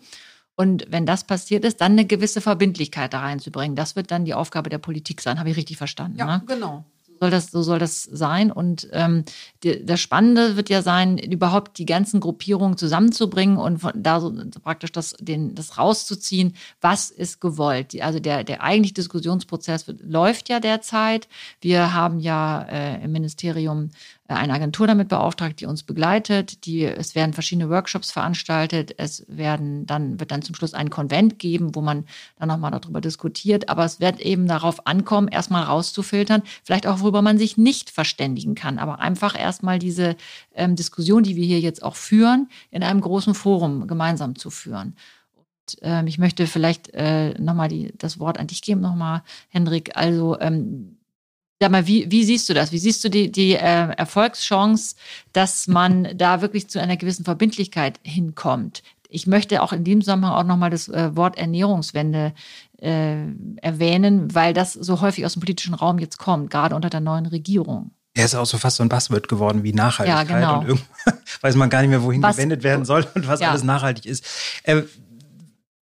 A: Und wenn das passiert ist, dann eine gewisse Verbindlichkeit da reinzubringen. Das wird dann die Aufgabe der Politik sein. Habe ich richtig verstanden?
B: Ja,
A: ne?
B: genau
A: soll das, so soll das sein. Und ähm, die, das Spannende wird ja sein, überhaupt die ganzen Gruppierungen zusammenzubringen und von, da so praktisch das, den, das rauszuziehen, was ist gewollt. Also der, der eigentliche Diskussionsprozess wird, läuft ja derzeit. Wir haben ja äh, im Ministerium eine Agentur damit beauftragt, die uns begleitet. Die, es werden verschiedene Workshops veranstaltet. Es werden dann, wird dann zum Schluss ein Konvent geben, wo man dann nochmal darüber diskutiert. Aber es wird eben darauf ankommen, erstmal rauszufiltern, vielleicht auch, worüber man sich nicht verständigen kann. Aber einfach erstmal diese ähm, Diskussion, die wir hier jetzt auch führen, in einem großen Forum gemeinsam zu führen. Und, ähm, ich möchte vielleicht äh, nochmal das Wort an dich geben, nochmal, Hendrik. Also, ähm, Sag mal, wie, wie siehst du das? Wie siehst du die, die äh, Erfolgschance, dass man da wirklich zu einer gewissen Verbindlichkeit hinkommt? Ich möchte auch in diesem Zusammenhang auch nochmal das äh, Wort Ernährungswende äh, erwähnen, weil das so häufig aus dem politischen Raum jetzt kommt, gerade unter der neuen Regierung.
C: Er ist auch so fast so ein Buzzword geworden wie Nachhaltigkeit.
A: Ja, genau.
C: Und irgendwann weiß man gar nicht mehr, wohin was, gewendet werden soll und was ja. alles nachhaltig ist. Äh,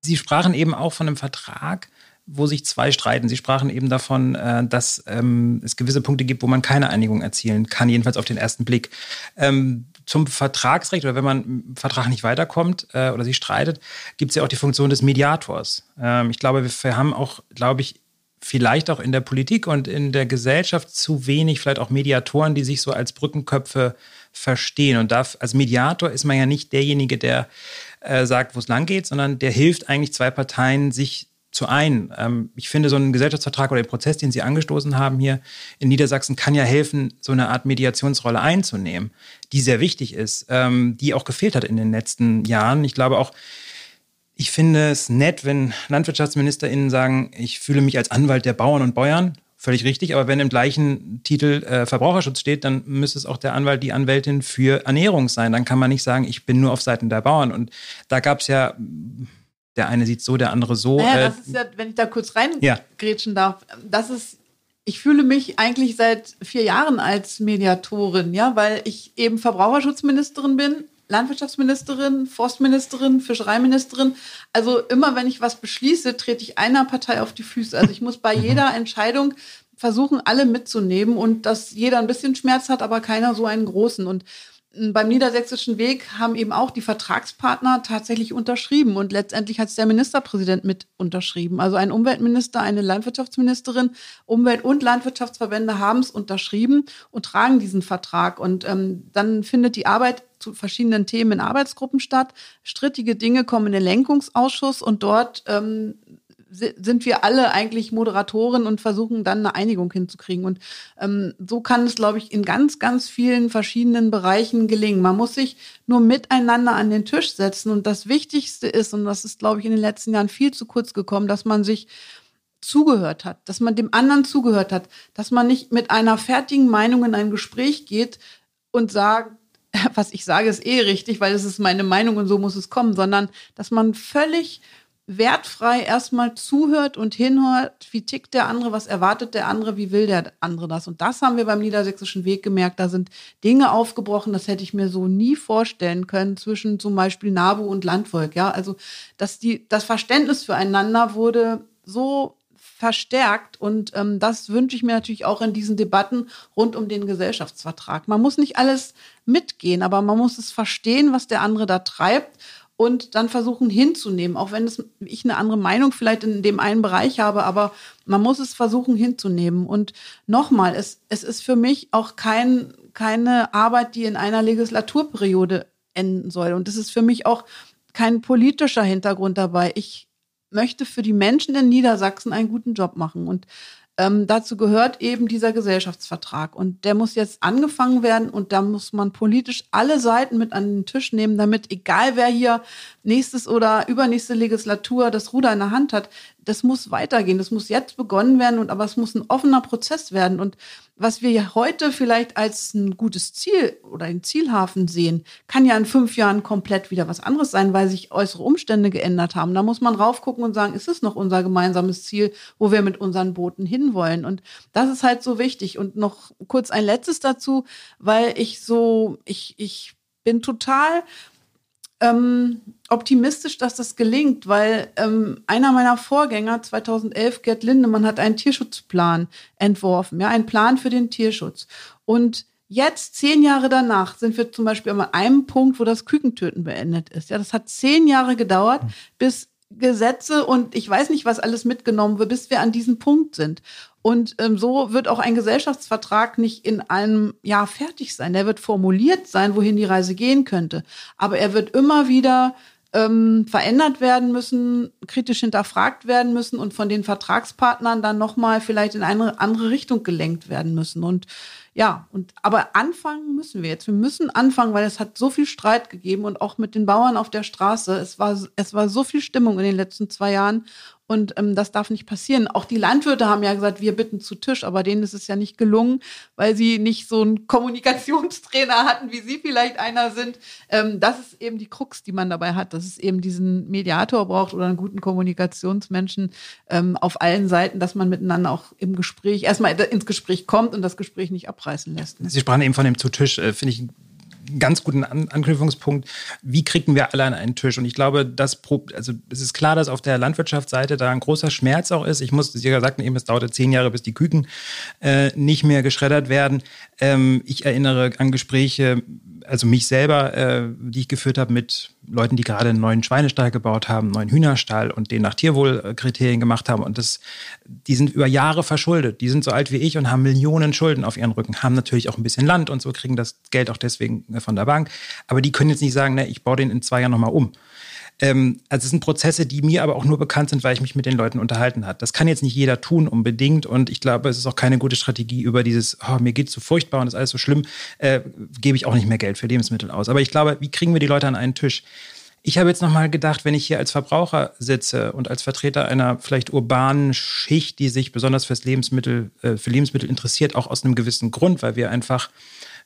C: Sie sprachen eben auch von einem Vertrag, wo sich zwei streiten. Sie sprachen eben davon, äh, dass ähm, es gewisse Punkte gibt, wo man keine Einigung erzielen kann, jedenfalls auf den ersten Blick. Ähm, zum Vertragsrecht oder wenn man im Vertrag nicht weiterkommt äh, oder sich streitet, gibt es ja auch die Funktion des Mediators. Ähm, ich glaube, wir haben auch, glaube ich, vielleicht auch in der Politik und in der Gesellschaft zu wenig, vielleicht auch Mediatoren, die sich so als Brückenköpfe verstehen. Und da, als Mediator ist man ja nicht derjenige, der äh, sagt, wo es lang geht, sondern der hilft eigentlich zwei Parteien, sich zu ein. Ähm, ich finde, so ein Gesellschaftsvertrag oder der Prozess, den Sie angestoßen haben hier in Niedersachsen, kann ja helfen, so eine Art Mediationsrolle einzunehmen, die sehr wichtig ist, ähm, die auch gefehlt hat in den letzten Jahren. Ich glaube auch, ich finde es nett, wenn LandwirtschaftsministerInnen sagen, ich fühle mich als Anwalt der Bauern und Bäuern. Völlig richtig, aber wenn im gleichen Titel äh, Verbraucherschutz steht, dann müsste es auch der Anwalt, die Anwältin für Ernährung sein. Dann kann man nicht sagen, ich bin nur auf Seiten der Bauern. Und da gab es ja der eine sieht so, der andere so.
B: Naja, äh, das ist ja, wenn ich da kurz reingrätschen ja. darf, das ist, ich fühle mich eigentlich seit vier Jahren als Mediatorin, ja, weil ich eben Verbraucherschutzministerin bin, Landwirtschaftsministerin, Forstministerin, Fischereiministerin. Also immer, wenn ich was beschließe, trete ich einer Partei auf die Füße. Also ich muss bei mhm. jeder Entscheidung versuchen, alle mitzunehmen und dass jeder ein bisschen Schmerz hat, aber keiner so einen großen. Und beim Niedersächsischen Weg haben eben auch die Vertragspartner tatsächlich unterschrieben und letztendlich hat es der Ministerpräsident mit unterschrieben. Also ein Umweltminister, eine Landwirtschaftsministerin, Umwelt- und Landwirtschaftsverbände haben es unterschrieben und tragen diesen Vertrag. Und ähm, dann findet die Arbeit zu verschiedenen Themen in Arbeitsgruppen statt. Strittige Dinge kommen in den Lenkungsausschuss und dort ähm, sind wir alle eigentlich Moderatoren und versuchen dann eine Einigung hinzukriegen. Und ähm, so kann es, glaube ich, in ganz, ganz vielen verschiedenen Bereichen gelingen. Man muss sich nur miteinander an den Tisch setzen. Und das Wichtigste ist, und das ist, glaube ich, in den letzten Jahren viel zu kurz gekommen, dass man sich zugehört hat, dass man dem anderen zugehört hat, dass man nicht mit einer fertigen Meinung in ein Gespräch geht und sagt, was ich sage, ist eh richtig, weil es ist meine Meinung und so muss es kommen, sondern dass man völlig wertfrei erstmal zuhört und hinhört, wie tickt der andere, was erwartet der andere, wie will der andere das. Und das haben wir beim Niedersächsischen Weg gemerkt. Da sind Dinge aufgebrochen, das hätte ich mir so nie vorstellen können zwischen zum Beispiel NABU und Landvolk. Ja, also dass die, das Verständnis füreinander wurde so verstärkt. Und ähm, das wünsche ich mir natürlich auch in diesen Debatten rund um den Gesellschaftsvertrag. Man muss nicht alles mitgehen, aber man muss es verstehen, was der andere da treibt und dann versuchen hinzunehmen, auch wenn es, ich eine andere Meinung vielleicht in dem einen Bereich habe, aber man muss es versuchen hinzunehmen. Und nochmal, es, es ist für mich auch kein, keine Arbeit, die in einer Legislaturperiode enden soll. Und es ist für mich auch kein politischer Hintergrund dabei. Ich möchte für die Menschen in Niedersachsen einen guten Job machen. Und ähm, dazu gehört eben dieser Gesellschaftsvertrag. Und der muss jetzt angefangen werden und da muss man politisch alle Seiten mit an den Tisch nehmen, damit egal wer hier nächstes oder übernächste Legislatur das Ruder in der Hand hat, das muss weitergehen. Das muss jetzt begonnen werden und aber es muss ein offener Prozess werden. Und was wir heute vielleicht als ein gutes Ziel oder ein Zielhafen sehen, kann ja in fünf Jahren komplett wieder was anderes sein, weil sich äußere Umstände geändert haben. Da muss man raufgucken und sagen, ist es noch unser gemeinsames Ziel, wo wir mit unseren Booten hinwollen? Und das ist halt so wichtig. Und noch kurz ein letztes dazu, weil ich so, ich, ich bin total ähm, optimistisch, dass das gelingt, weil ähm, einer meiner Vorgänger 2011, Gerd Lindemann, hat einen Tierschutzplan entworfen, ja, einen Plan für den Tierschutz. Und jetzt, zehn Jahre danach, sind wir zum Beispiel an einem Punkt, wo das Kükentöten beendet ist. Ja, das hat zehn Jahre gedauert, bis Gesetze und ich weiß nicht, was alles mitgenommen wird, bis wir an diesem Punkt sind. Und ähm, so wird auch ein Gesellschaftsvertrag nicht in einem Jahr fertig sein. Der wird formuliert sein, wohin die Reise gehen könnte. Aber er wird immer wieder ähm, verändert werden müssen, kritisch hinterfragt werden müssen und von den Vertragspartnern dann nochmal vielleicht in eine andere Richtung gelenkt werden müssen. Und ja, und aber anfangen müssen wir jetzt. Wir müssen anfangen, weil es hat so viel Streit gegeben und auch mit den Bauern auf der Straße. Es war, es war so viel Stimmung in den letzten zwei Jahren. Und ähm, das darf nicht passieren. Auch die Landwirte haben ja gesagt, wir bitten zu Tisch, aber denen ist es ja nicht gelungen, weil sie nicht so einen Kommunikationstrainer hatten, wie sie vielleicht einer sind. Ähm, das ist eben die Krux, die man dabei hat, dass es eben diesen Mediator braucht oder einen guten Kommunikationsmenschen ähm, auf allen Seiten, dass man miteinander auch im Gespräch erstmal ins Gespräch kommt und das Gespräch nicht abreißen lässt.
C: Sie sprachen eben von dem zu Tisch, äh, finde ich ganz guten An Anknüpfungspunkt. Wie kriegen wir alle an einen Tisch? Und ich glaube, das, also es ist klar, dass auf der Landwirtschaftsseite da ein großer Schmerz auch ist. Ich muss, Sie sagten eben, es dauerte zehn Jahre, bis die Küken äh, nicht mehr geschreddert werden. Ähm, ich erinnere an Gespräche also mich selber, äh, die ich geführt habe mit Leuten, die gerade einen neuen Schweinestall gebaut haben, einen neuen Hühnerstall und den nach Tierwohlkriterien gemacht haben. Und das, die sind über Jahre verschuldet. Die sind so alt wie ich und haben Millionen Schulden auf ihren Rücken, haben natürlich auch ein bisschen Land und so, kriegen das Geld auch deswegen von der Bank. Aber die können jetzt nicht sagen, ne, ich baue den in zwei Jahren nochmal um. Ähm, also es sind Prozesse, die mir aber auch nur bekannt sind, weil ich mich mit den Leuten unterhalten habe. Das kann jetzt nicht jeder tun unbedingt und ich glaube, es ist auch keine gute Strategie über dieses, oh, mir es so furchtbar und ist alles so schlimm, äh, gebe ich auch nicht mehr Geld für Lebensmittel aus. Aber ich glaube, wie kriegen wir die Leute an einen Tisch? Ich habe jetzt nochmal gedacht, wenn ich hier als Verbraucher sitze und als Vertreter einer vielleicht urbanen Schicht, die sich besonders fürs Lebensmittel, äh, für Lebensmittel interessiert, auch aus einem gewissen Grund, weil wir einfach,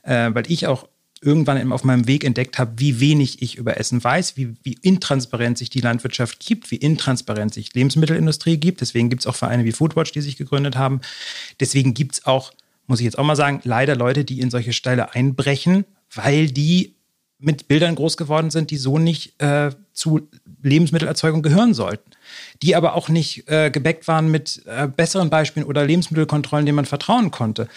C: äh, weil ich auch irgendwann auf meinem Weg entdeckt habe, wie wenig ich über Essen weiß, wie, wie intransparent sich die Landwirtschaft gibt, wie intransparent sich Lebensmittelindustrie gibt. Deswegen gibt es auch Vereine wie Foodwatch, die sich gegründet haben. Deswegen gibt es auch, muss ich jetzt auch mal sagen, leider Leute, die in solche Steile einbrechen, weil die mit Bildern groß geworden sind, die so nicht äh, zu Lebensmittelerzeugung gehören sollten. Die aber auch nicht äh, gebäckt waren mit äh, besseren Beispielen oder Lebensmittelkontrollen, denen man vertrauen konnte.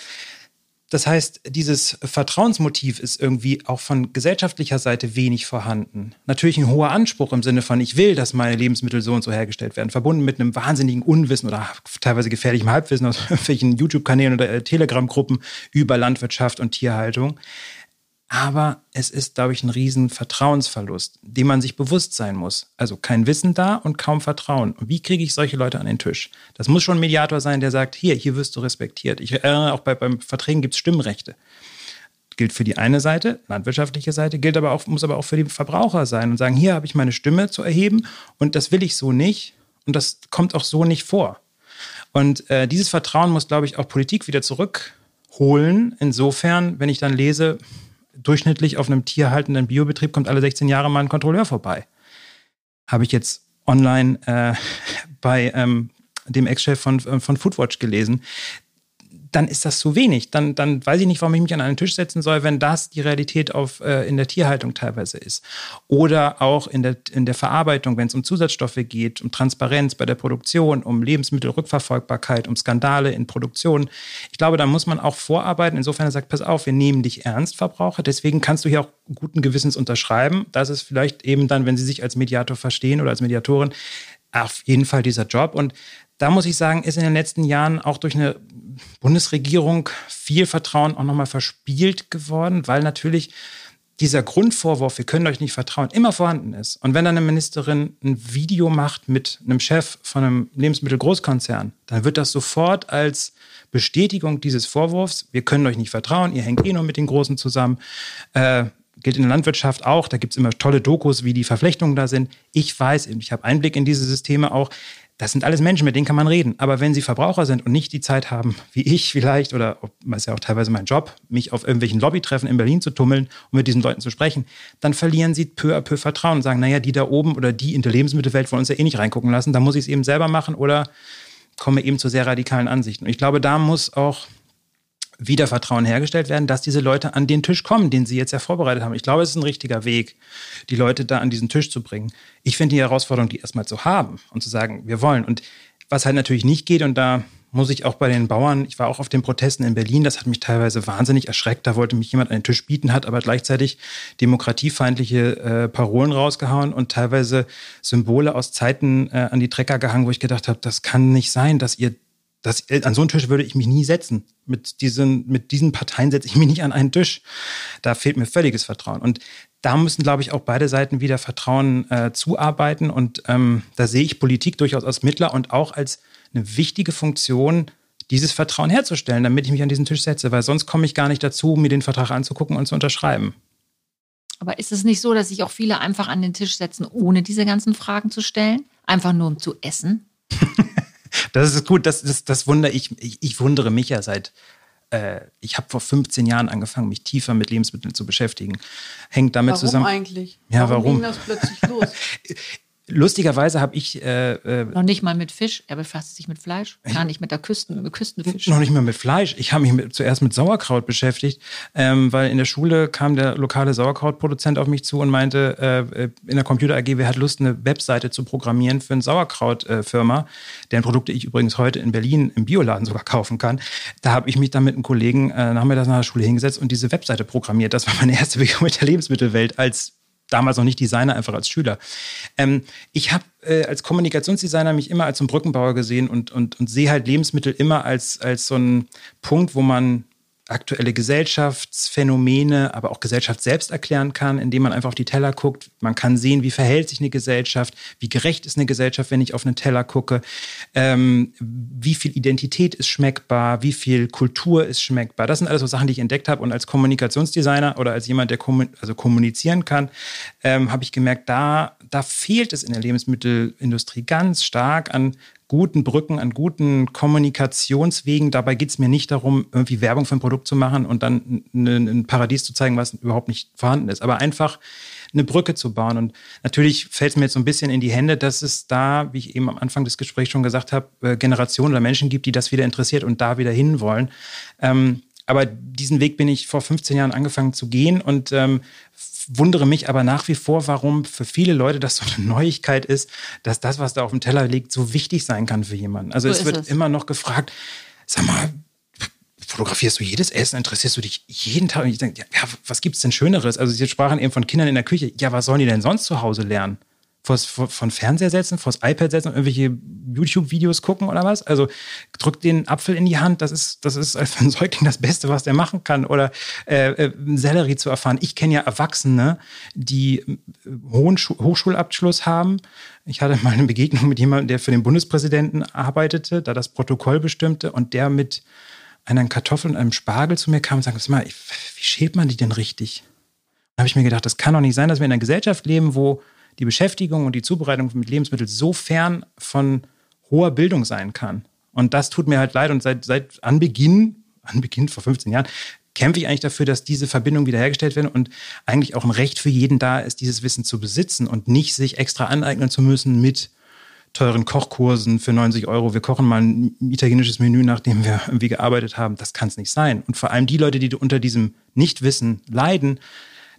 C: Das heißt, dieses Vertrauensmotiv ist irgendwie auch von gesellschaftlicher Seite wenig vorhanden. Natürlich ein hoher Anspruch im Sinne von, ich will, dass meine Lebensmittel so und so hergestellt werden, verbunden mit einem wahnsinnigen Unwissen oder teilweise gefährlichem Halbwissen aus irgendwelchen YouTube-Kanälen oder äh, Telegram-Gruppen über Landwirtschaft und Tierhaltung. Aber es ist, glaube ich, ein riesen Vertrauensverlust, dem man sich bewusst sein muss. Also kein Wissen da und kaum Vertrauen. Wie kriege ich solche Leute an den Tisch? Das muss schon ein Mediator sein, der sagt, hier, hier wirst du respektiert. Ich erinnere auch bei, beim Verträgen gibt es Stimmrechte. Gilt für die eine Seite, landwirtschaftliche Seite, gilt aber auch, muss aber auch für die Verbraucher sein und sagen, hier habe ich meine Stimme zu erheben und das will ich so nicht und das kommt auch so nicht vor. Und äh, dieses Vertrauen muss, glaube ich, auch Politik wieder zurückholen. Insofern, wenn ich dann lese, durchschnittlich auf einem tierhaltenden Biobetrieb kommt alle 16 Jahre mal ein Kontrolleur vorbei. Habe ich jetzt online äh, bei ähm, dem Ex-Chef von, äh, von Foodwatch gelesen. Dann ist das zu wenig. Dann, dann weiß ich nicht, warum ich mich an einen Tisch setzen soll, wenn das die Realität auf, äh, in der Tierhaltung teilweise ist. Oder auch in der, in der Verarbeitung, wenn es um Zusatzstoffe geht, um Transparenz bei der Produktion, um Lebensmittelrückverfolgbarkeit, um Skandale in Produktion. Ich glaube, da muss man auch vorarbeiten. Insofern sagt, pass auf, wir nehmen dich ernst, Verbraucher. Deswegen kannst du hier auch guten Gewissens unterschreiben. Das ist vielleicht eben dann, wenn Sie sich als Mediator verstehen oder als Mediatorin, auf jeden Fall dieser Job. Und da muss ich sagen, ist in den letzten Jahren auch durch eine Bundesregierung viel Vertrauen auch nochmal verspielt geworden, weil natürlich dieser Grundvorwurf, wir können euch nicht vertrauen, immer vorhanden ist. Und wenn dann eine Ministerin ein Video macht mit einem Chef von einem Lebensmittelgroßkonzern, dann wird das sofort als Bestätigung dieses Vorwurfs, wir können euch nicht vertrauen, ihr hängt eh nur mit den Großen zusammen, äh, gilt in der Landwirtschaft auch. Da gibt es immer tolle Dokus, wie die Verflechtungen da sind. Ich weiß, ich habe Einblick in diese Systeme auch. Das sind alles Menschen, mit denen kann man reden. Aber wenn sie Verbraucher sind und nicht die Zeit haben, wie ich vielleicht, oder das ist ja auch teilweise mein Job, mich auf irgendwelchen Lobbytreffen in Berlin zu tummeln und mit diesen Leuten zu sprechen, dann verlieren sie peu à peu Vertrauen und sagen, naja, die da oben oder die in der Lebensmittelwelt wollen uns ja eh nicht reingucken lassen, da muss ich es eben selber machen oder komme eben zu sehr radikalen Ansichten. Und ich glaube, da muss auch wieder Vertrauen hergestellt werden, dass diese Leute an den Tisch kommen, den sie jetzt ja vorbereitet haben. Ich glaube, es ist ein richtiger Weg, die Leute da an diesen Tisch zu bringen. Ich finde die Herausforderung, die erstmal zu haben und zu sagen, wir wollen. Und was halt natürlich nicht geht, und da muss ich auch bei den Bauern, ich war auch auf den Protesten in Berlin, das hat mich teilweise wahnsinnig erschreckt. Da wollte mich jemand an den Tisch bieten, hat aber gleichzeitig demokratiefeindliche äh, Parolen rausgehauen und teilweise Symbole aus Zeiten äh, an die Trecker gehangen, wo ich gedacht habe, das kann nicht sein, dass ihr das, äh, an so einen Tisch würde ich mich nie setzen. Mit diesen, mit diesen Parteien setze ich mich nicht an einen Tisch. Da fehlt mir völliges Vertrauen. Und da müssen, glaube ich, auch beide Seiten wieder Vertrauen äh, zuarbeiten. Und ähm, da sehe ich Politik durchaus als Mittler und auch als eine wichtige Funktion, dieses Vertrauen herzustellen, damit ich mich an diesen Tisch setze. Weil sonst komme ich gar nicht dazu, mir den Vertrag anzugucken und zu unterschreiben.
A: Aber ist es nicht so, dass sich auch viele einfach an den Tisch setzen, ohne diese ganzen Fragen zu stellen? Einfach nur um zu essen?
C: Das ist gut, das, das, das wundere ich, ich, ich wundere mich ja seit, äh, ich habe vor 15 Jahren angefangen, mich tiefer mit Lebensmitteln zu beschäftigen. Hängt damit
B: warum
C: zusammen.
B: Warum eigentlich?
C: Ja, warum?
B: Warum ging das plötzlich los?
C: Lustigerweise habe ich. Äh,
A: äh, noch nicht mal mit Fisch, er befasst sich mit Fleisch, gar nicht mit der Küsten, mit Küstenfisch.
C: Noch nicht mal mit Fleisch. Ich habe mich mit, zuerst mit Sauerkraut beschäftigt, ähm, weil in der Schule kam der lokale Sauerkrautproduzent auf mich zu und meinte, äh, in der Computer AG, wer hat Lust, eine Webseite zu programmieren für eine Sauerkrautfirma, äh, deren Produkte ich übrigens heute in Berlin im Bioladen sogar kaufen kann. Da habe ich mich dann mit einem Kollegen äh, nachmittags nach der Schule hingesetzt und diese Webseite programmiert. Das war meine erste Begegnung mit der Lebensmittelwelt als damals noch nicht Designer, einfach als Schüler. Ähm, ich habe äh, als Kommunikationsdesigner mich immer als so ein Brückenbauer gesehen und, und, und sehe halt Lebensmittel immer als, als so einen Punkt, wo man aktuelle Gesellschaftsphänomene, aber auch Gesellschaft selbst erklären kann, indem man einfach auf die Teller guckt. Man kann sehen, wie verhält sich eine Gesellschaft, wie gerecht ist eine Gesellschaft, wenn ich auf einen Teller gucke, ähm, wie viel Identität ist schmeckbar, wie viel Kultur ist schmeckbar. Das sind alles so Sachen, die ich entdeckt habe. Und als Kommunikationsdesigner oder als jemand, der kommun also kommunizieren kann, ähm, habe ich gemerkt, da, da fehlt es in der Lebensmittelindustrie ganz stark an guten Brücken, an guten Kommunikationswegen. Dabei geht es mir nicht darum, irgendwie Werbung für ein Produkt zu machen und dann ein Paradies zu zeigen, was überhaupt nicht vorhanden ist. Aber einfach eine Brücke zu bauen. Und natürlich fällt es mir jetzt so ein bisschen in die Hände, dass es da, wie ich eben am Anfang des Gesprächs schon gesagt habe, äh, Generationen oder Menschen gibt, die das wieder interessiert und da wieder hinwollen. Ähm, aber diesen Weg bin ich vor 15 Jahren angefangen zu gehen und ähm, wundere mich aber nach wie vor, warum für viele Leute das so eine Neuigkeit ist, dass das, was da auf dem Teller liegt, so wichtig sein kann für jemanden. Also so es wird es. immer noch gefragt, sag mal, fotografierst du jedes Essen? Interessierst du dich jeden Tag? Und ich denke, ja, was gibt es denn Schöneres? Also Sie sprachen eben von Kindern in der Küche. Ja, was sollen die denn sonst zu Hause lernen? Vors, vor, von Fernseher setzen, vors iPad setzen und irgendwelche YouTube-Videos gucken oder was? Also drückt den Apfel in die Hand, das ist, das ist für einen Säugling das Beste, was der machen kann. Oder äh, äh, Sellerie zu erfahren. Ich kenne ja Erwachsene, die äh, hohen Schu Hochschulabschluss haben. Ich hatte mal eine Begegnung mit jemandem, der für den Bundespräsidenten arbeitete, da das Protokoll bestimmte und der mit einer Kartoffel und einem Spargel zu mir kam und sagte, mal, wie schält man die denn richtig? Da habe ich mir gedacht, das kann doch nicht sein, dass wir in einer Gesellschaft leben, wo die Beschäftigung und die Zubereitung mit Lebensmitteln so fern von hoher Bildung sein kann. Und das tut mir halt leid. Und seit, seit Anbeginn, Anbeginn vor 15 Jahren, kämpfe ich eigentlich dafür, dass diese Verbindungen wiederhergestellt werden und eigentlich auch ein Recht für jeden da ist, dieses Wissen zu besitzen und nicht sich extra aneignen zu müssen mit teuren Kochkursen für 90 Euro. Wir kochen mal ein italienisches Menü, nachdem wir irgendwie gearbeitet haben. Das kann es nicht sein. Und vor allem die Leute, die unter diesem Nichtwissen leiden,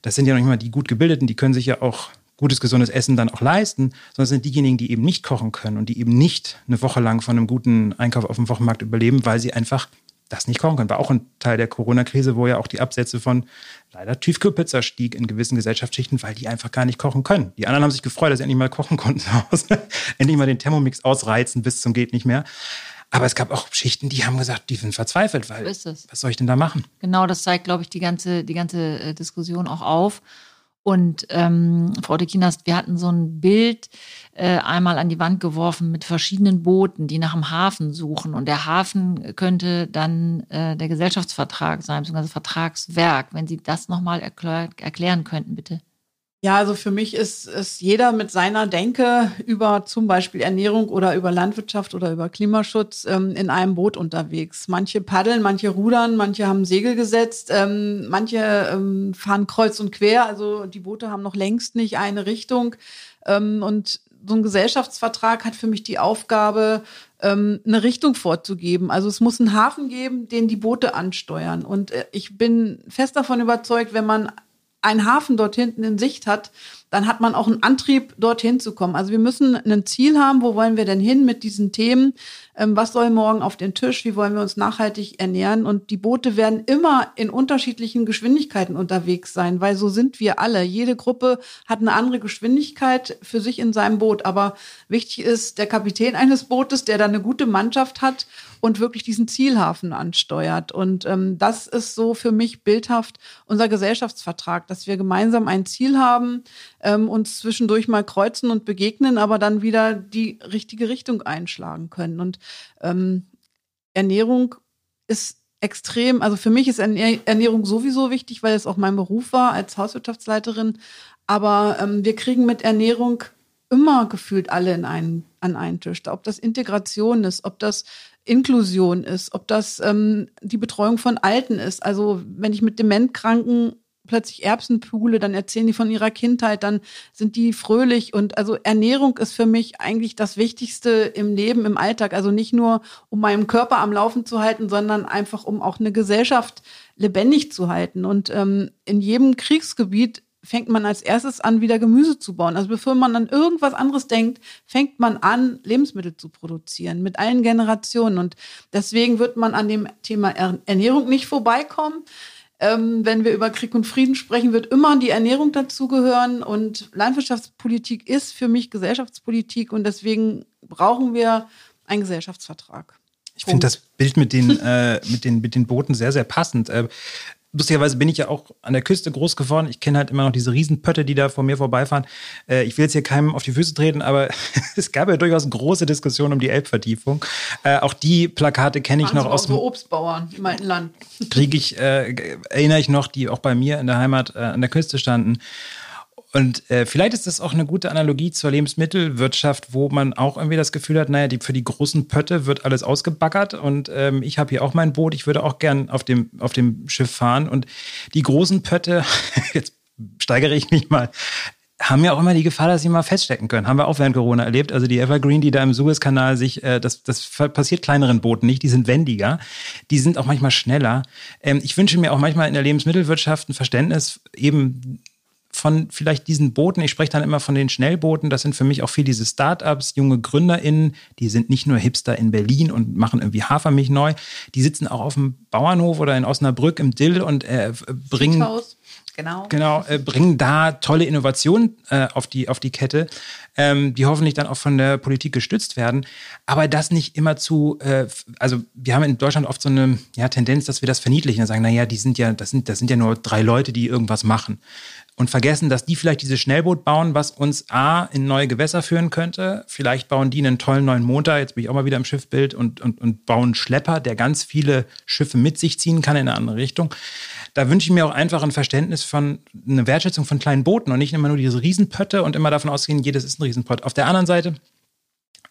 C: das sind ja noch mal die gut gebildeten, die können sich ja auch gutes, gesundes Essen dann auch leisten, sondern es sind diejenigen, die eben nicht kochen können und die eben nicht eine Woche lang von einem guten Einkauf auf dem Wochenmarkt überleben, weil sie einfach das nicht kochen können. War auch ein Teil der Corona-Krise, wo ja auch die Absätze von leider Tiefkühlpizza stieg in gewissen Gesellschaftsschichten, weil die einfach gar nicht kochen können. Die anderen haben sich gefreut, dass sie endlich mal kochen konnten zu Hause. endlich mal den Thermomix ausreizen bis zum geht nicht mehr. Aber es gab auch Schichten, die haben gesagt, die sind verzweifelt, weil was soll ich denn da machen?
A: Genau, das zeigt, glaube ich, die ganze, die ganze äh, Diskussion auch auf. Und ähm, Frau de Kinas, wir hatten so ein Bild äh, einmal an die Wand geworfen mit verschiedenen Booten, die nach dem Hafen suchen. Und der Hafen könnte dann äh, der Gesellschaftsvertrag sein, beziehungsweise Vertragswerk. Wenn Sie das nochmal erklär erklären könnten, bitte.
B: Ja, also für mich ist, ist jeder mit seiner Denke über zum Beispiel Ernährung oder über Landwirtschaft oder über Klimaschutz ähm, in einem Boot unterwegs. Manche paddeln, manche rudern, manche haben Segel gesetzt, ähm, manche ähm, fahren kreuz und quer. Also die Boote haben noch längst nicht eine Richtung. Ähm, und so ein Gesellschaftsvertrag hat für mich die Aufgabe, ähm, eine Richtung vorzugeben. Also es muss einen Hafen geben, den die Boote ansteuern. Und äh, ich bin fest davon überzeugt, wenn man einen Hafen dort hinten in Sicht hat, dann hat man auch einen Antrieb, dorthin zu kommen. Also wir müssen ein Ziel haben, wo wollen wir denn hin mit diesen Themen? Ähm, was soll morgen auf den Tisch? Wie wollen wir uns nachhaltig ernähren? Und die Boote werden immer in unterschiedlichen Geschwindigkeiten unterwegs sein, weil so sind wir alle. Jede Gruppe hat eine andere Geschwindigkeit für sich in seinem Boot. Aber wichtig ist der Kapitän eines Bootes, der da eine gute Mannschaft hat und wirklich diesen Zielhafen ansteuert. Und ähm, das ist so für mich bildhaft unser Gesellschaftsvertrag, dass wir gemeinsam ein Ziel haben, ähm, uns zwischendurch mal kreuzen und begegnen, aber dann wieder die richtige Richtung einschlagen können. Und ähm, Ernährung ist extrem, also für mich ist Ernährung sowieso wichtig, weil es auch mein Beruf war als Hauswirtschaftsleiterin. Aber ähm, wir kriegen mit Ernährung immer gefühlt alle in einen, an einen Tisch. Ob das Integration ist, ob das Inklusion ist, ob das ähm, die Betreuung von Alten ist. Also wenn ich mit Dementkranken plötzlich Erbsen pule, dann erzählen die von ihrer Kindheit, dann sind die fröhlich und also Ernährung ist für mich eigentlich das Wichtigste im Leben, im Alltag. Also nicht nur, um meinen Körper am Laufen zu halten, sondern einfach, um auch eine Gesellschaft lebendig zu halten. Und ähm, in jedem Kriegsgebiet fängt man als erstes an, wieder Gemüse zu bauen. Also bevor man an irgendwas anderes denkt, fängt man an, Lebensmittel zu produzieren mit allen Generationen. Und deswegen wird man an dem Thema Ernährung nicht vorbeikommen. Ähm, wenn wir über Krieg und Frieden sprechen, wird immer die Ernährung dazugehören. Und Landwirtschaftspolitik ist für mich Gesellschaftspolitik. Und deswegen brauchen wir einen Gesellschaftsvertrag.
C: Ich finde das Bild mit den, äh, mit, den, mit den Booten sehr, sehr passend. Äh, lustigerweise bin ich ja auch an der Küste groß geworden. Ich kenne halt immer noch diese Riesenpötte, die da vor mir vorbeifahren. Äh, ich will jetzt hier keinem auf die Füße treten, aber es gab ja durchaus große Diskussionen um die Elbvertiefung. Äh, auch die Plakate kenne ich noch aus
B: dem Obstbauern im alten Land.
C: Kriege ich, äh, erinnere ich noch, die auch bei mir in der Heimat äh, an der Küste standen. Und äh, vielleicht ist das auch eine gute Analogie zur Lebensmittelwirtschaft, wo man auch irgendwie das Gefühl hat, naja, die, für die großen Pötte wird alles ausgebaggert und ähm, ich habe hier auch mein Boot, ich würde auch gern auf dem, auf dem Schiff fahren. Und die großen Pötte, jetzt steigere ich mich mal, haben ja auch immer die Gefahr, dass sie mal feststecken können. Haben wir auch während Corona erlebt. Also die Evergreen, die da im Suezkanal sich, äh, das, das passiert kleineren Booten nicht, die sind wendiger, die sind auch manchmal schneller. Ähm, ich wünsche mir auch manchmal in der Lebensmittelwirtschaft ein Verständnis eben von vielleicht diesen Booten, ich spreche dann immer von den Schnellbooten, das sind für mich auch viel diese Startups, junge GründerInnen, die sind nicht nur Hipster in Berlin und machen irgendwie Hafermilch neu, die sitzen auch auf dem Bauernhof oder in Osnabrück im Dill und äh, bringen. Friedhaus. Genau. Genau, äh, bringen da tolle Innovationen äh, auf, die, auf die Kette, ähm, die hoffentlich dann auch von der Politik gestützt werden. Aber das nicht immer zu, äh, also wir haben in Deutschland oft so eine ja, Tendenz, dass wir das verniedlichen und sagen, naja, die sind ja, das sind, das sind ja nur drei Leute, die irgendwas machen und vergessen, dass die vielleicht dieses Schnellboot bauen, was uns A in neue Gewässer führen könnte. Vielleicht bauen die einen tollen neuen Motor, jetzt bin ich auch mal wieder im Schiffbild, und, und, und bauen Schlepper, der ganz viele Schiffe mit sich ziehen kann in eine andere Richtung. Da wünsche ich mir auch einfach ein Verständnis von, eine Wertschätzung von kleinen Booten und nicht immer nur diese Riesenpötte und immer davon ausgehen, jedes ist ein Riesenpott. Auf der anderen Seite,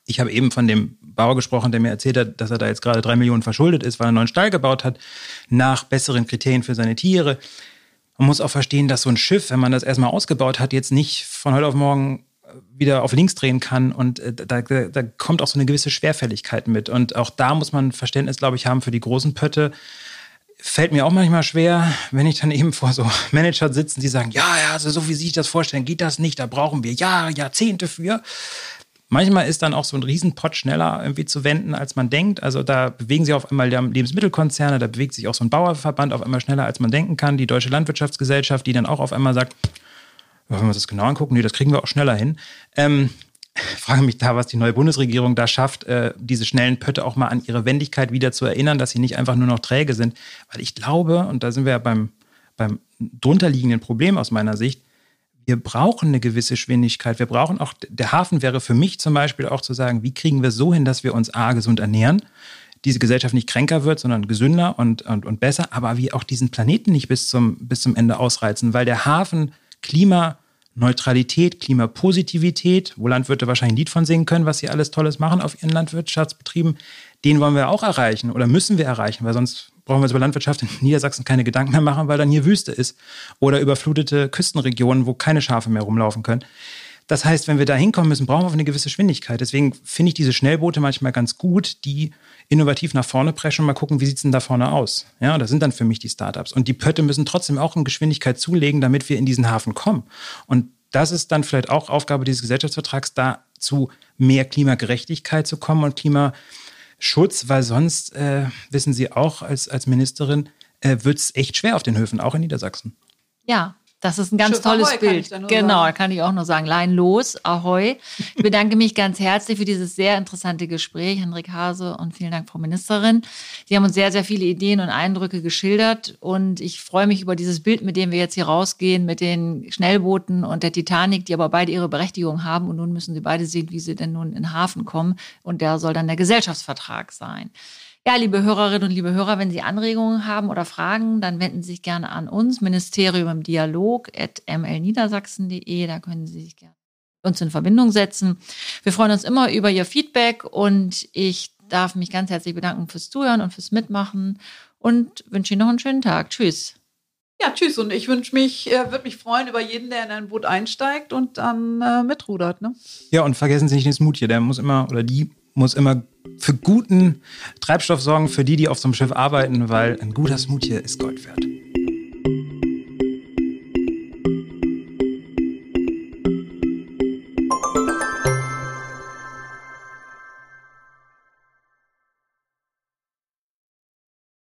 C: ich habe eben von dem Bauer gesprochen, der mir erzählt hat, dass er da jetzt gerade drei Millionen verschuldet ist, weil er einen neuen Stall gebaut hat, nach besseren Kriterien für seine Tiere. Man muss auch verstehen, dass so ein Schiff, wenn man das erstmal ausgebaut hat, jetzt nicht von heute auf morgen wieder auf links drehen kann und äh, da, da kommt auch so eine gewisse Schwerfälligkeit mit. Und auch da muss man Verständnis, glaube ich, haben für die großen Pötte. Fällt mir auch manchmal schwer, wenn ich dann eben vor so Manager sitzen, die sagen, ja, ja, also so wie Sie sich das vorstellen, geht das nicht, da brauchen wir Jahre, Jahrzehnte für. Manchmal ist dann auch so ein Riesenpott schneller irgendwie zu wenden, als man denkt. Also da bewegen sich auf einmal Lebensmittelkonzerne, da bewegt sich auch so ein Bauerverband auf einmal schneller, als man denken kann. Die Deutsche Landwirtschaftsgesellschaft, die dann auch auf einmal sagt, wenn wir uns das genau angucken, nee, das kriegen wir auch schneller hin. Ähm, frage mich da, was die neue Bundesregierung da schafft, äh, diese schnellen Pötte auch mal an ihre Wendigkeit wieder zu erinnern, dass sie nicht einfach nur noch träge sind. Weil ich glaube, und da sind wir ja beim, beim drunterliegenden Problem aus meiner Sicht, wir brauchen eine gewisse Geschwindigkeit. Wir brauchen auch, der Hafen wäre für mich zum Beispiel auch zu sagen, wie kriegen wir so hin, dass wir uns A, gesund ernähren, diese Gesellschaft nicht kränker wird, sondern gesünder und, und, und besser, aber wie auch diesen Planeten nicht bis zum, bis zum Ende ausreizen, weil der Hafen Klimaneutralität, Klimapositivität, wo Landwirte wahrscheinlich ein Lied von singen können, was sie alles Tolles machen auf ihren Landwirtschaftsbetrieben, den wollen wir auch erreichen oder müssen wir erreichen, weil sonst brauchen wir uns über Landwirtschaft in Niedersachsen keine Gedanken mehr machen, weil dann hier Wüste ist oder überflutete Küstenregionen, wo keine Schafe mehr rumlaufen können. Das heißt, wenn wir da hinkommen müssen, brauchen wir eine gewisse Geschwindigkeit. Deswegen finde ich diese Schnellboote manchmal ganz gut, die innovativ nach vorne preschen und mal gucken, wie sieht es denn da vorne aus. Ja, das sind dann für mich die Startups. Und die Pötte müssen trotzdem auch eine Geschwindigkeit zulegen, damit wir in diesen Hafen kommen. Und das ist dann vielleicht auch Aufgabe dieses Gesellschaftsvertrags, da zu mehr Klimagerechtigkeit zu kommen und Klima Schutz, weil sonst, äh, wissen Sie auch als, als Ministerin, äh, wird es echt schwer auf den Höfen, auch in Niedersachsen.
A: Ja, das ist ein ganz Schiff tolles Ahoi, Bild. genau, sagen. kann ich auch nur sagen. Lein los, Ahoi. Ich bedanke mich ganz herzlich für dieses sehr interessante Gespräch, Henrik Hase, und vielen Dank, Frau Ministerin. Sie haben uns sehr, sehr viele Ideen und Eindrücke geschildert und ich freue mich über dieses Bild, mit dem wir jetzt hier rausgehen, mit den Schnellbooten und der Titanic, die aber beide ihre Berechtigung haben und nun müssen sie beide sehen, wie sie denn nun in den Hafen kommen und der soll dann der Gesellschaftsvertrag sein. Ja, liebe Hörerinnen und liebe Hörer, wenn Sie Anregungen haben oder Fragen, dann wenden Sie sich gerne an uns, Ministerium im Dialog at mlniedersachsen.de. Da können Sie sich gerne uns in Verbindung setzen. Wir freuen uns immer über Ihr Feedback und ich darf mich ganz herzlich bedanken fürs Zuhören und fürs Mitmachen und wünsche Ihnen noch einen schönen Tag. Tschüss.
B: Ja, tschüss. Und ich wünsche mich, äh, würde mich freuen über jeden, der in ein Boot einsteigt und dann äh, mitrudert. Ne?
C: Ja, und vergessen Sie nicht den Smoothie. Der muss immer, oder die muss immer für guten Treibstoff sorgen für die, die auf so einem Schiff arbeiten, weil ein guter Smoothie ist Gold wert.